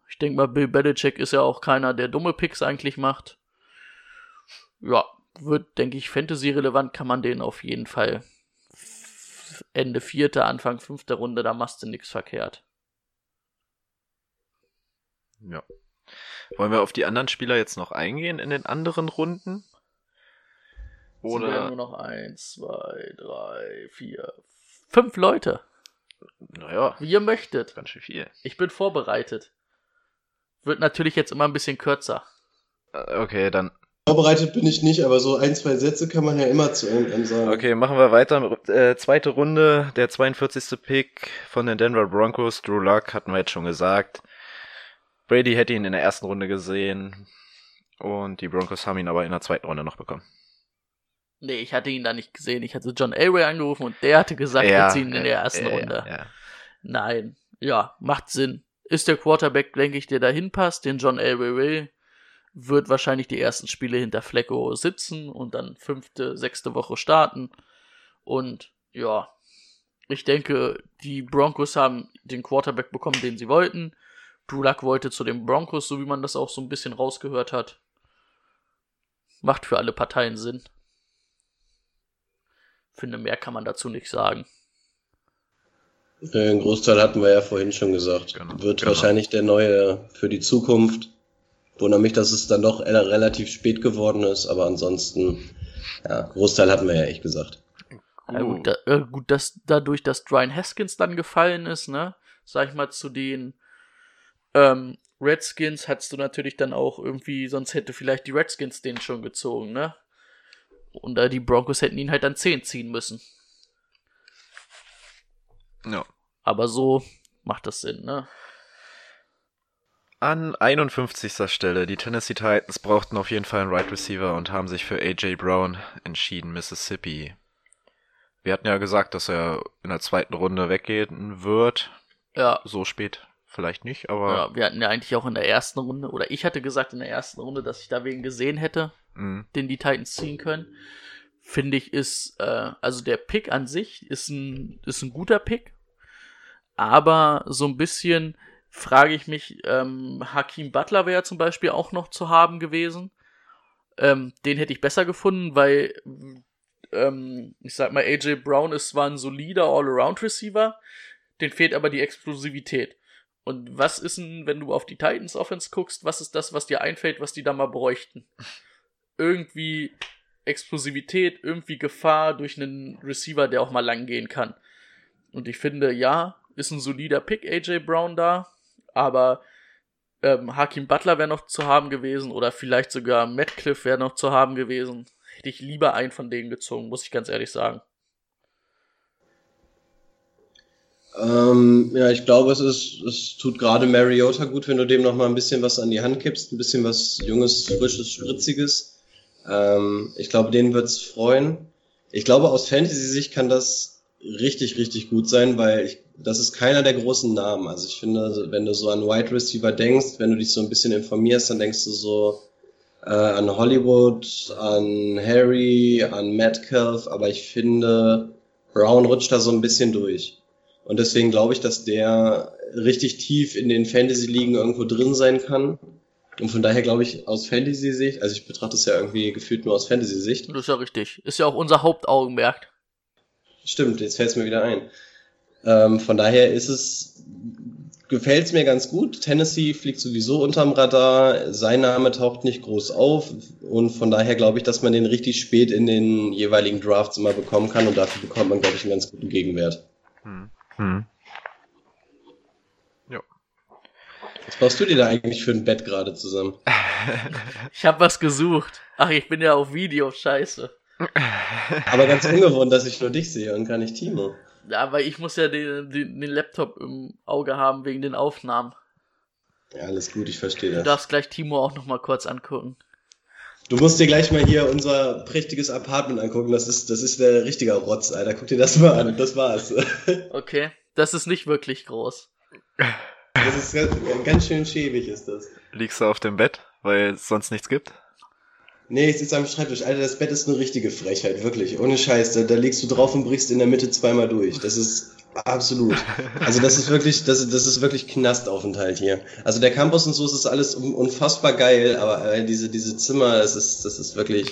Speaker 6: Ich denke mal, Bill Belichick ist ja auch keiner, der dumme Picks eigentlich macht. Ja, wird, denke ich, Fantasy-relevant kann man den auf jeden Fall Ende vierte, Anfang fünfte Runde, da machst du nix verkehrt.
Speaker 5: Ja. Wollen wir auf die anderen Spieler jetzt noch eingehen in den anderen Runden?
Speaker 6: Oder sind nur noch eins, zwei, drei, vier, fünf Leute.
Speaker 5: naja,
Speaker 6: Wie ihr möchtet.
Speaker 5: ganz schön viel.
Speaker 6: Ich bin vorbereitet. Wird natürlich jetzt immer ein bisschen kürzer.
Speaker 5: Äh, Okay, dann,
Speaker 7: Vorbereitet bin ich nicht, aber so ein, zwei Sätze kann man ja immer zu einem sagen.
Speaker 5: okay, machen wir weiter. Äh, zweite Runde, der 42. Pick von den Denver Broncos. Drew Luck hatten wir jetzt schon gesagt. Brady hätte ihn in der ersten Runde gesehen. Und die Broncos haben ihn aber in der zweiten Runde noch bekommen.
Speaker 6: Nee, ich hatte ihn da nicht gesehen. Ich hatte John Elway angerufen und der hatte gesagt, wir ziehen in der ersten
Speaker 5: ja,
Speaker 6: Runde.
Speaker 5: Ja, ja.
Speaker 6: Nein. Ja, macht Sinn. Ist der Quarterback, denke ich, der dahin passt, den John Elway will, wird wahrscheinlich die ersten Spiele hinter Flecko sitzen und dann fünfte, sechste Woche starten. Und ja, ich denke, die Broncos haben den Quarterback bekommen, den sie wollten. Drew Luck wollte zu den Broncos, so wie man das auch so ein bisschen rausgehört hat. Macht für alle Parteien Sinn. Finde, mehr kann man dazu nicht sagen.
Speaker 7: Äh, Den Großteil hatten wir ja vorhin schon gesagt.
Speaker 5: Genau,
Speaker 7: Wird
Speaker 5: genau.
Speaker 7: wahrscheinlich der neue für die Zukunft. Wundert mich, dass es dann doch relativ spät geworden ist, aber ansonsten, ja, Großteil hatten wir ja echt gesagt.
Speaker 6: Ja, gut, da, äh, gut, dass dadurch, dass Brian Haskins dann gefallen ist, ne, sag ich mal, zu den ähm, Redskins hattest du natürlich dann auch irgendwie, sonst hätte vielleicht die Redskins den schon gezogen, ne? Und äh, die Broncos hätten ihn halt dann 10 ziehen müssen.
Speaker 5: ja.
Speaker 6: Aber so macht das Sinn, ne?
Speaker 5: An 51. Stelle, die Tennessee Titans brauchten auf jeden Fall einen Right Receiver und haben sich für AJ Brown entschieden, Mississippi. Wir hatten ja gesagt, dass er in der zweiten Runde weggehen wird.
Speaker 6: Ja,
Speaker 5: So spät vielleicht nicht, aber
Speaker 6: ja, wir hatten ja eigentlich auch in der ersten Runde, oder ich hatte gesagt in der ersten Runde, dass ich da wen gesehen hätte,
Speaker 5: mh,
Speaker 6: den die Titans ziehen können. Finde ich ist, äh, also der Pick an sich ist ein, ist ein guter Pick. Aber so ein bisschen frage ich mich, ähm, Hakim Butler wäre zum Beispiel auch noch zu haben gewesen. Ähm, den hätte ich besser gefunden, weil, ähm, ich sag mal, AJ Brown ist zwar ein solider All-Around-Receiver, den fehlt aber die Explosivität. Und was ist denn, wenn du auf die Titans Offense guckst, was ist das, was dir einfällt, was die da mal bräuchten? Irgendwie Explosivität, irgendwie Gefahr durch einen Receiver, der auch mal lang gehen kann. Und ich finde, ja, ist ein solider Pick, AJ Brown da, aber ähm, Hakim Butler wäre noch zu haben gewesen oder vielleicht sogar Metcalf wäre noch zu haben gewesen. Hätte ich lieber einen von denen gezogen, muss ich ganz ehrlich sagen.
Speaker 7: Ähm, ja, ich glaube, es ist, es tut gerade Mariota gut, wenn du dem noch mal ein bisschen was an die Hand gibst, ein bisschen was Junges, Frisches, Spritziges. Ähm, ich glaube, den wird's freuen. Ich glaube, aus Fantasy-Sicht kann das richtig, richtig gut sein, weil ich, das ist keiner der großen Namen. Also ich finde, wenn du so an Wide Receiver denkst, wenn du dich so ein bisschen informierst, dann denkst du so äh, an Hollywood, an Harry, an Metcalf, aber ich finde, Brown rutscht da so ein bisschen durch. Und deswegen glaube ich, dass der richtig tief in den Fantasy-Ligen irgendwo drin sein kann. Und von daher glaube ich, aus Fantasy-Sicht, also ich betrachte es ja irgendwie gefühlt nur aus Fantasy-Sicht.
Speaker 6: Das ist ja richtig. Ist ja auch unser Hauptaugenmerk.
Speaker 7: Stimmt, jetzt fällt es mir wieder ein. Ähm, von daher ist es, gefällt es mir ganz gut. Tennessee fliegt sowieso unterm Radar. Sein Name taucht nicht groß auf. Und von daher glaube ich, dass man den richtig spät in den jeweiligen Drafts immer bekommen kann. Und dafür bekommt man, glaube ich, einen ganz guten Gegenwert.
Speaker 5: hm, hm.
Speaker 7: Was brauchst du dir da eigentlich für ein Bett gerade zusammen?
Speaker 6: Ich habe was gesucht. Ach, ich bin ja auf Video, scheiße.
Speaker 7: Aber ganz ungewohnt, dass ich nur dich sehe und gar nicht Timo.
Speaker 6: Ja, aber ich muss ja den, den, den Laptop im Auge haben wegen den Aufnahmen.
Speaker 7: Ja, alles gut, ich verstehe
Speaker 6: Du
Speaker 7: das.
Speaker 6: darfst gleich Timo auch noch mal kurz angucken.
Speaker 7: Du musst dir gleich mal hier unser prächtiges Apartment angucken. Das ist, das ist der richtige Rotz, Alter. Guck dir das mal an. Das war's.
Speaker 6: Okay, das ist nicht wirklich groß.
Speaker 7: Das ist ganz, ganz schön schäbig, ist das.
Speaker 5: Liegst du auf dem Bett, weil es sonst nichts gibt?
Speaker 7: Nee, ich sitze am Schreibtisch. Alter, das Bett ist eine richtige Frechheit, wirklich. Ohne Scheiß. Da, da liegst du drauf und brichst in der Mitte zweimal durch. Das ist absolut. Also das ist wirklich, das, das ist wirklich Knastaufenthalt hier. Also der Campus und so, ist alles un- unfassbar geil, aber äh, diese, diese Zimmer, das ist, das ist wirklich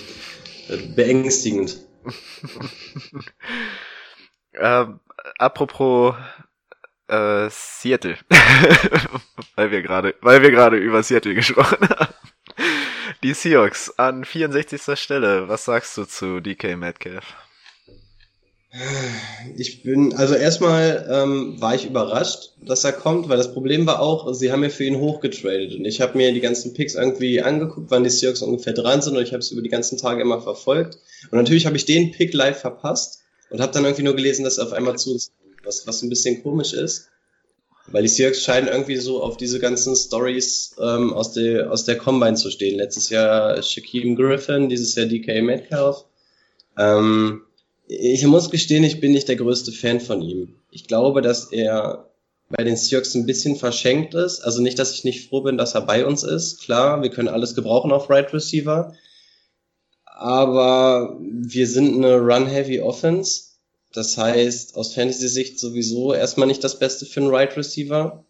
Speaker 7: äh, beängstigend.
Speaker 5: Ähm, apropos äh, Seattle, weil wir gerade, weil wir gerade über Seattle gesprochen haben. Die Seahawks an 64. Stelle. Was sagst du zu DK Metcalf?
Speaker 7: Ich bin, also erstmal ähm, war ich überrascht, dass er kommt, weil das Problem war auch, sie haben ja für ihn hochgetradet und ich habe mir die ganzen Picks irgendwie angeguckt, wann die Seahawks ungefähr dran sind und ich habe es über die ganzen Tage immer verfolgt und natürlich habe ich den Pick live verpasst und habe dann irgendwie nur gelesen, dass er auf einmal zu kommt, was, was ein bisschen komisch ist, weil die Seahawks scheinen irgendwie so auf diese ganzen Stories ähm, aus, der, aus der Combine zu stehen. Letztes Jahr Shaquem Griffin, dieses Jahr DK Metcalf. Ähm, ich muss gestehen, ich bin nicht der größte Fan von ihm. Ich glaube, dass er bei den Seahawks ein bisschen verschenkt ist. Also nicht, dass ich nicht froh bin, dass er bei uns ist. Klar, wir können alles gebrauchen auf Right Receiver. Aber wir sind eine Run-Heavy Offense. Das heißt, aus Fantasy-Sicht sowieso erstmal nicht das Beste für einen Right Receiver.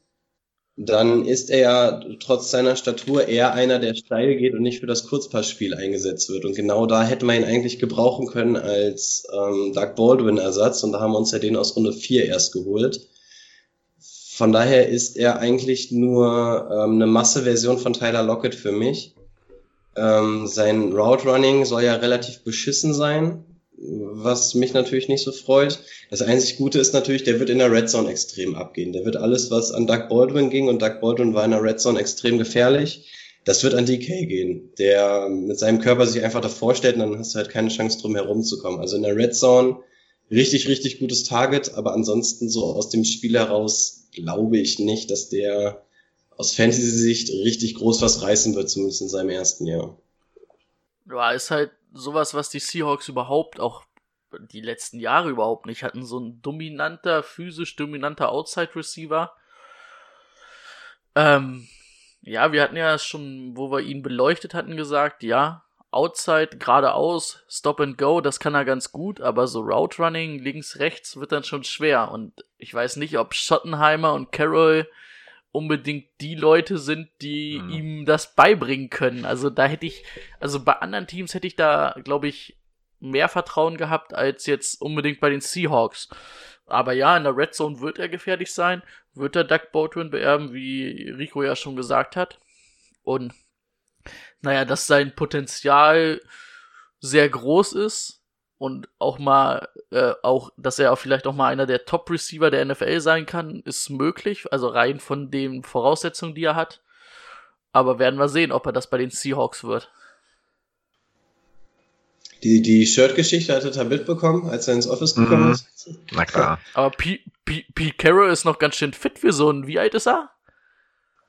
Speaker 7: Dann ist er ja trotz seiner Statur eher einer, der steil geht und nicht für das Kurzpassspiel eingesetzt wird. Und genau da hätte man ihn eigentlich gebrauchen können als ähm, Doug Baldwin-Ersatz. Und da haben wir uns ja den aus Runde 4 erst geholt. Von daher ist er eigentlich nur ähm, eine Masseversion von Tyler Lockett für mich. Ähm, sein Route Running soll ja relativ beschissen sein was mich natürlich nicht so freut. Das einzig Gute ist natürlich, der wird in der Red Zone extrem abgehen. Der wird alles, was an Doug Baldwin ging, und Doug Baldwin war in der Red Zone extrem gefährlich, das wird an DK gehen, der mit seinem Körper sich einfach davor stellt und dann hast du halt keine Chance drum herumzukommen. Also in der Red Zone richtig, richtig gutes Target, aber ansonsten so aus dem Spiel heraus glaube ich nicht, dass der aus Fantasy-Sicht richtig groß was reißen wird, zumindest in seinem ersten Jahr.
Speaker 6: Ja, ist halt sowas, was die Seahawks überhaupt auch die letzten Jahre überhaupt nicht hatten. So ein dominanter, physisch dominanter Outside-Receiver. Ähm, ja, wir hatten ja schon, wo wir ihn beleuchtet hatten, gesagt, ja, Outside, geradeaus, Stop and Go, das kann er ganz gut, aber so Route Running, links, rechts wird dann schon schwer. Und ich weiß nicht, ob Schottenheimer und Carroll unbedingt die Leute sind, die mhm. ihm das beibringen können. Also da hätte ich, also bei anderen Teams hätte ich da, glaube ich, mehr Vertrauen gehabt als jetzt unbedingt bei den Seahawks. Aber ja, in der Red Zone wird er gefährlich sein, wird er Doug Baldwin beerben, wie Rico ja schon gesagt hat. Und naja, dass sein Potenzial sehr groß ist, und auch mal, äh, auch, dass er auch vielleicht auch mal einer der Top-Receiver der NFL sein kann, ist möglich. Also rein von den Voraussetzungen, die er hat. Aber werden wir sehen, ob er das bei den Seahawks wird.
Speaker 7: Die, die Shirt-Geschichte hat er da mitbekommen, als er ins Office gekommen mhm. ist.
Speaker 5: Na klar.
Speaker 6: Aber Pete, Pete, Pete Carroll ist noch ganz schön fit für so ein, wie alt ist er?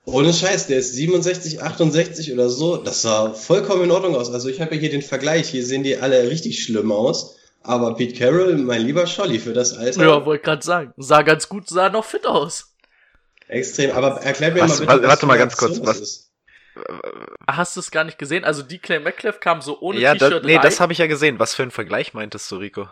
Speaker 7: Ohne Scheiß, der ist 67, 68 oder so. Das sah vollkommen in Ordnung aus. Also ich habe ja hier den Vergleich. Hier sehen die alle richtig schlimm aus. Aber Pete Carroll, mein lieber Scholli, für das Alter.
Speaker 6: Ja, wollte gerade sagen. Sah ganz gut, sah noch fit aus.
Speaker 7: Extrem. Aber erklär mir
Speaker 5: was,
Speaker 7: mal bitte,
Speaker 5: was, Warte mal ganz kurz. Was,
Speaker 6: ist. Hast du es gar nicht gesehen? Also die Clay McClef kam so ohne
Speaker 5: ja,
Speaker 6: T-Shirt
Speaker 5: Nee, rein. das habe ich ja gesehen. Was für ein Vergleich meintest du, Rico?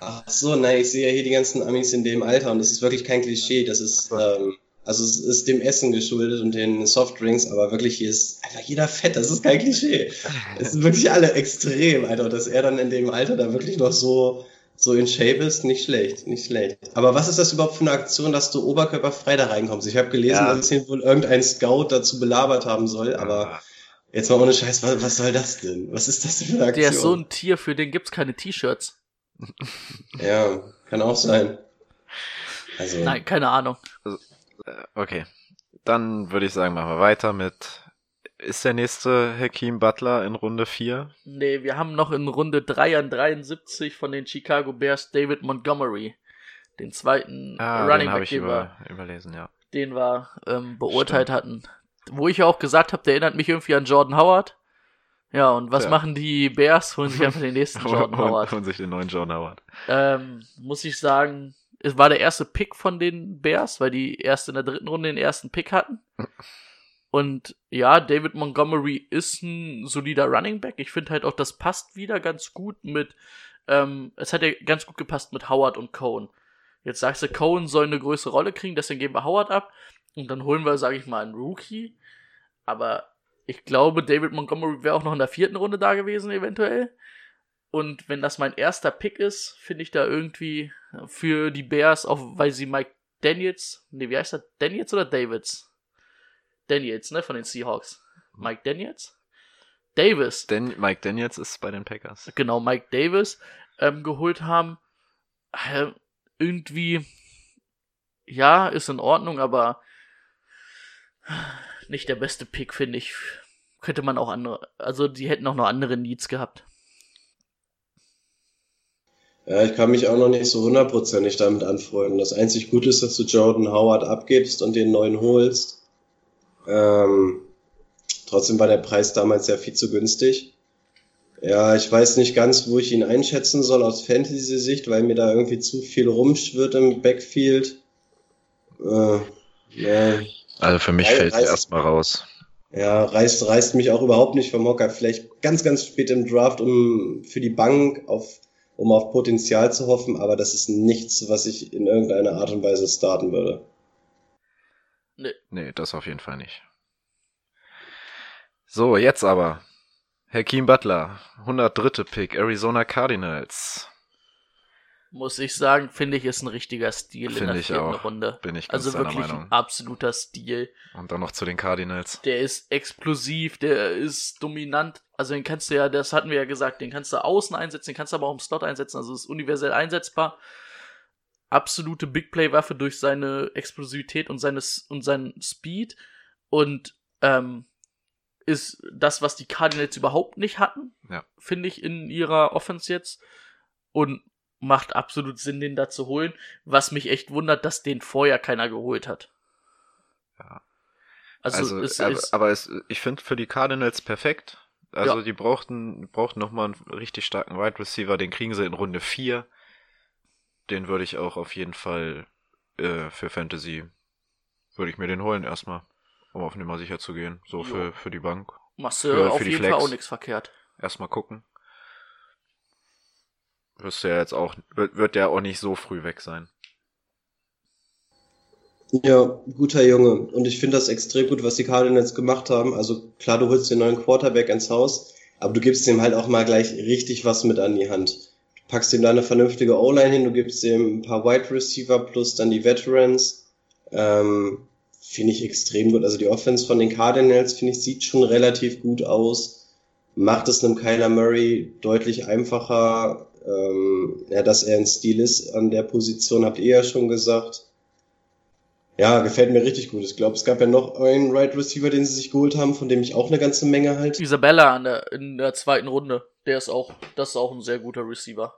Speaker 7: Ach so, nein, ich sehe ja hier die ganzen Amis in dem Alter und das ist wirklich kein Klischee. Das ist... Ähm, also es ist dem Essen geschuldet und den Softdrinks, aber wirklich hier ist einfach jeder fett, das ist kein Klischee. Es sind wirklich alle extrem, Alter. Und dass er dann in dem Alter da wirklich noch so, so in Shape ist, nicht schlecht, nicht schlecht. Aber was ist das überhaupt für eine Aktion, dass du oberkörperfrei da reinkommst? Ich habe gelesen, ja. dass ihn wohl irgendein Scout dazu belabert haben soll, aber jetzt mal ohne Scheiß, was, was soll das denn? Was ist das denn für eine Aktion?
Speaker 6: Der ist so ein Tier, für den gibt's keine T-Shirts.
Speaker 7: Ja, kann auch sein.
Speaker 6: Also, Nein, keine Ahnung. Also,
Speaker 5: okay. Dann würde ich sagen, machen wir weiter mit. Ist der nächste Hakeem Butler in Runde 4?
Speaker 6: Nee, wir haben noch in Runde 3 an 73 von den Chicago Bears David Montgomery. Den zweiten
Speaker 5: ah, Running Back, den über, überlesen, ja.
Speaker 6: Den wir ähm, beurteilt Stimmt. hatten. Wo ich auch gesagt habe, der erinnert mich irgendwie an Jordan Howard. Ja, und was ja. machen die Bears? Holen sich einfach den nächsten Jordan Howard.
Speaker 5: Holen sich den neuen Jordan Howard.
Speaker 6: Ähm, muss ich sagen, es war der erste Pick von den Bears, weil die erst in der dritten Runde den ersten Pick hatten. Und ja, David Montgomery ist ein solider Running Back. Ich finde halt auch, das passt wieder ganz gut mit, ähm, es hat ja ganz gut gepasst mit Howard und Cohen. Jetzt sagst du, Cohen soll eine größere Rolle kriegen, deswegen geben wir Howard ab. Und dann holen wir, sage ich mal, einen Rookie. Aber ich glaube, David Montgomery wäre auch noch in der vierten Runde da gewesen, eventuell. Und wenn das mein erster Pick ist, finde ich da irgendwie für die Bears, auch weil sie Mike Daniels, nee, wie heißt er? Daniels oder Davids? Daniels, ne, von den Seahawks. Mike Daniels? Davis,
Speaker 5: Dan Mike Daniels ist bei den Packers.
Speaker 6: genau, Mike Davis ähm, geholt haben. Äh, irgendwie, ja, ist in Ordnung, aber nicht der beste Pick, finde ich. Könnte man auch andere, also die hätten auch noch andere Needs gehabt.
Speaker 7: Ja, ich kann mich auch noch nicht so hundertprozentig damit anfreunden. Das einzig Gute ist, dass du Jordan Howard abgibst und den neuen holst. Ähm, trotzdem war der Preis damals ja viel zu günstig. Ja, ich weiß nicht ganz, wo ich ihn einschätzen soll aus Fantasy-Sicht, weil mir da irgendwie zu viel rumschwirrt im Backfield. Äh, ja,
Speaker 5: Also für mich
Speaker 7: Rei-
Speaker 5: fällt er erstmal raus.
Speaker 7: ja, reißt, reißt mich auch überhaupt nicht vom Hocker. Vielleicht ganz, ganz spät im Draft, um für die Bank auf, um auf Potenzial zu hoffen, aber das ist nichts, was ich in irgendeiner Art und Weise starten würde.
Speaker 5: Nee, das auf jeden Fall nicht. So, jetzt aber. Hakeem Butler, 103. Pick, Arizona Cardinals.
Speaker 6: Muss ich sagen, finde ich, ist ein richtiger Stil in
Speaker 5: Finde
Speaker 6: der
Speaker 5: ich
Speaker 6: vierten
Speaker 5: auch.
Speaker 6: Runde.
Speaker 5: Bin ich ganz
Speaker 6: Also
Speaker 5: deiner
Speaker 6: wirklich
Speaker 5: Meinung.
Speaker 6: ein absoluter Stil.
Speaker 5: Und dann noch zu den Cardinals.
Speaker 6: Der ist explosiv, der ist dominant. Also den kannst du ja, das hatten wir ja gesagt, den kannst du außen einsetzen, den kannst du aber auch im Slot einsetzen. Also ist universell einsetzbar. Absolute Big Play Waffe durch seine Explosivität und seines und seinen Speed und ähm, ist das, was die Cardinals überhaupt nicht hatten,
Speaker 5: Ja.
Speaker 6: finde ich in ihrer Offense jetzt und macht absolut Sinn, den da zu holen. Was mich echt wundert, dass den vorher keiner geholt hat.
Speaker 5: Ja.
Speaker 6: Also,
Speaker 5: Also,
Speaker 6: es
Speaker 5: aber,
Speaker 6: ist
Speaker 5: aber es, ich finde für die Cardinals perfekt. Also
Speaker 6: Ja.
Speaker 5: die brauchten, brauchten nochmal einen richtig starken Wide Receiver, den kriegen sie in Runde 4. Den würde ich auch auf jeden Fall äh, für Fantasy, würde ich mir den holen erstmal, um auf Nummer sicher zu gehen. So
Speaker 6: Jo.
Speaker 5: für, für die Bank.
Speaker 6: Machst du
Speaker 5: Für-
Speaker 6: auf
Speaker 5: für
Speaker 6: jeden
Speaker 5: Flex.
Speaker 6: Fall auch nichts verkehrt.
Speaker 5: Erstmal gucken. Wirst du ja jetzt auch, wird, wird der auch nicht so früh weg sein.
Speaker 7: Ja, guter Junge. Und ich finde das extrem gut, was die Cardinals gemacht haben. Also klar, du holst den neuen Quarterback ins Haus, aber du gibst ihm halt auch mal gleich richtig was mit an die Hand. Du packst ihm da eine vernünftige O-Line hin, du gibst ihm ein paar Wide Receiver plus dann die Veterans. Ähm, finde ich extrem gut. Also die Offense von den Cardinals, finde ich, sieht schon relativ gut aus. Macht es einem Kyler Murray deutlich einfacher. Ähm, ja, dass er ein Stil ist an der Position, habt ihr ja schon gesagt. Ja, gefällt mir richtig gut. Ich glaube, es gab ja noch einen Right Receiver, den sie sich geholt haben, von dem ich auch eine ganze Menge halte.
Speaker 6: Isabella an der, in der zweiten Runde, der ist auch, das ist auch ein sehr guter Receiver.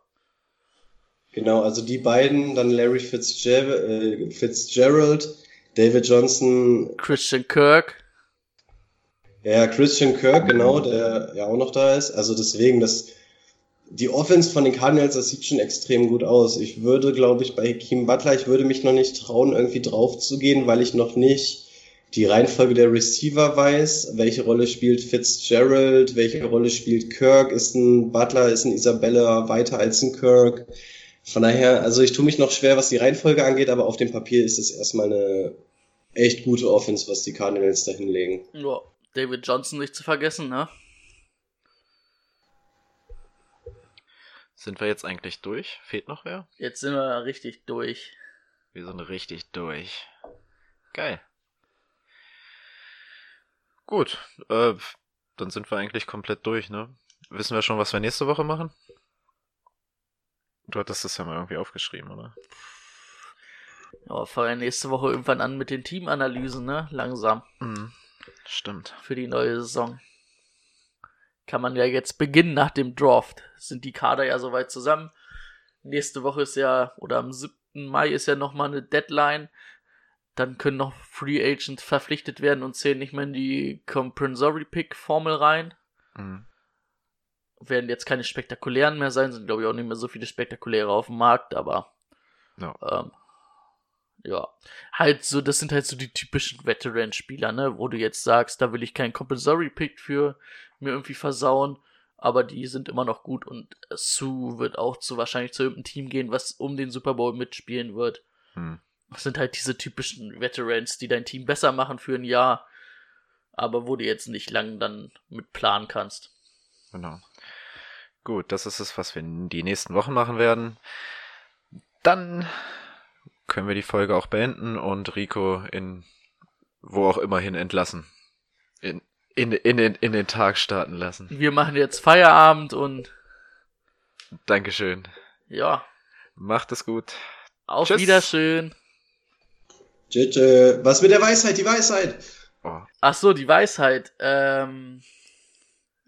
Speaker 7: Genau, also die beiden, dann Larry Fitzgerald, äh, Fitzgerald David Johnson,
Speaker 6: Christian Kirk,
Speaker 7: ja, Christian Kirk, genau, der ja auch noch da ist. Also deswegen, das, die Offense von den Cardinals, das sieht schon extrem gut aus. Ich würde, glaube ich, bei Hakeem Butler, ich würde mich noch nicht trauen, irgendwie drauf zu gehen, weil ich noch nicht die Reihenfolge der Receiver weiß. Welche Rolle spielt Fitzgerald? Welche Rolle spielt Kirk? Ist ein Butler, ist ein Isabella weiter als ein Kirk? Von daher, also ich tue mich noch schwer, was die Reihenfolge angeht, aber auf dem Papier ist es erstmal eine echt gute Offense, was die Cardinals da hinlegen.
Speaker 6: ja, David Johnson nicht zu vergessen, ne?
Speaker 5: Sind wir jetzt eigentlich durch? Fehlt noch wer?
Speaker 6: Jetzt sind wir richtig durch.
Speaker 5: Wir sind richtig durch. Geil. Gut, äh, dann sind wir eigentlich komplett durch, ne? Wissen wir schon, was wir nächste Woche machen? Du hattest das ja mal irgendwie aufgeschrieben, oder?
Speaker 6: Aber fangen wir nächste Woche irgendwann an mit den Teamanalysen, ne? Langsam.
Speaker 5: Mhm. Stimmt.
Speaker 6: Für die neue Saison. Kann man ja jetzt beginnen nach dem Draft. Sind die Kader ja soweit zusammen. Nächste Woche ist ja, oder am 7. Mai ist ja nochmal eine Deadline. Dann können noch Free Agents verpflichtet werden und zählen nicht mehr in die Comprensory Pick Formel rein.
Speaker 5: Mhm.
Speaker 6: Werden jetzt keine spektakulären mehr sein, sind glaube ich auch nicht mehr so viele spektakuläre auf dem Markt, aber
Speaker 5: Ja.
Speaker 6: ähm, ja, halt so, das sind halt so die typischen Veteran-Spieler, ne, wo du jetzt sagst, da will ich keinen Compulsory-Pick für mir irgendwie versauen, aber die sind immer noch gut und Sue wird auch zu wahrscheinlich zu irgendeinem Team gehen, was um den Super Bowl mitspielen wird.
Speaker 5: Hm.
Speaker 6: Das sind halt diese typischen Veterans, die dein Team besser machen für ein Jahr, aber wo du jetzt nicht lang dann mit planen kannst.
Speaker 5: Genau. Gut, das ist es, was wir in die nächsten Wochen machen werden. Dann können wir die Folge auch beenden und Rico in wo auch immer hin entlassen. In, in, in, den, in den Tag starten lassen.
Speaker 6: Wir machen jetzt Feierabend und
Speaker 5: Dankeschön.
Speaker 6: ja,
Speaker 5: Macht es gut.
Speaker 6: auf
Speaker 5: Tschüss.
Speaker 6: Wiedersehen.
Speaker 7: Was mit der Weisheit? Die Weisheit.
Speaker 5: Oh.
Speaker 6: Ach so, die Weisheit. Ähm,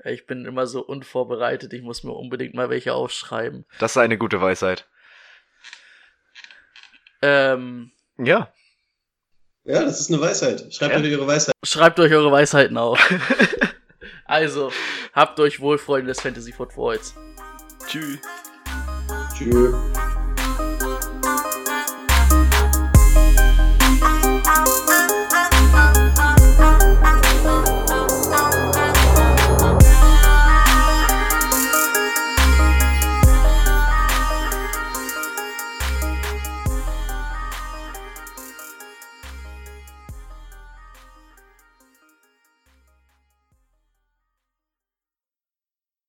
Speaker 6: ich bin immer so unvorbereitet. Ich muss mir unbedingt mal welche aufschreiben.
Speaker 5: Das ist eine gute Weisheit.
Speaker 6: Ähm,
Speaker 5: Ja.
Speaker 7: Ja, das ist eine Weisheit. Schreibt
Speaker 5: Ja.
Speaker 7: euch ihre Weisheit.
Speaker 6: schreibt euch eure Weisheiten auf. also, habt euch wohl, Freunde des Fantasy Footballs.
Speaker 5: Tschüss.
Speaker 7: Tschüss.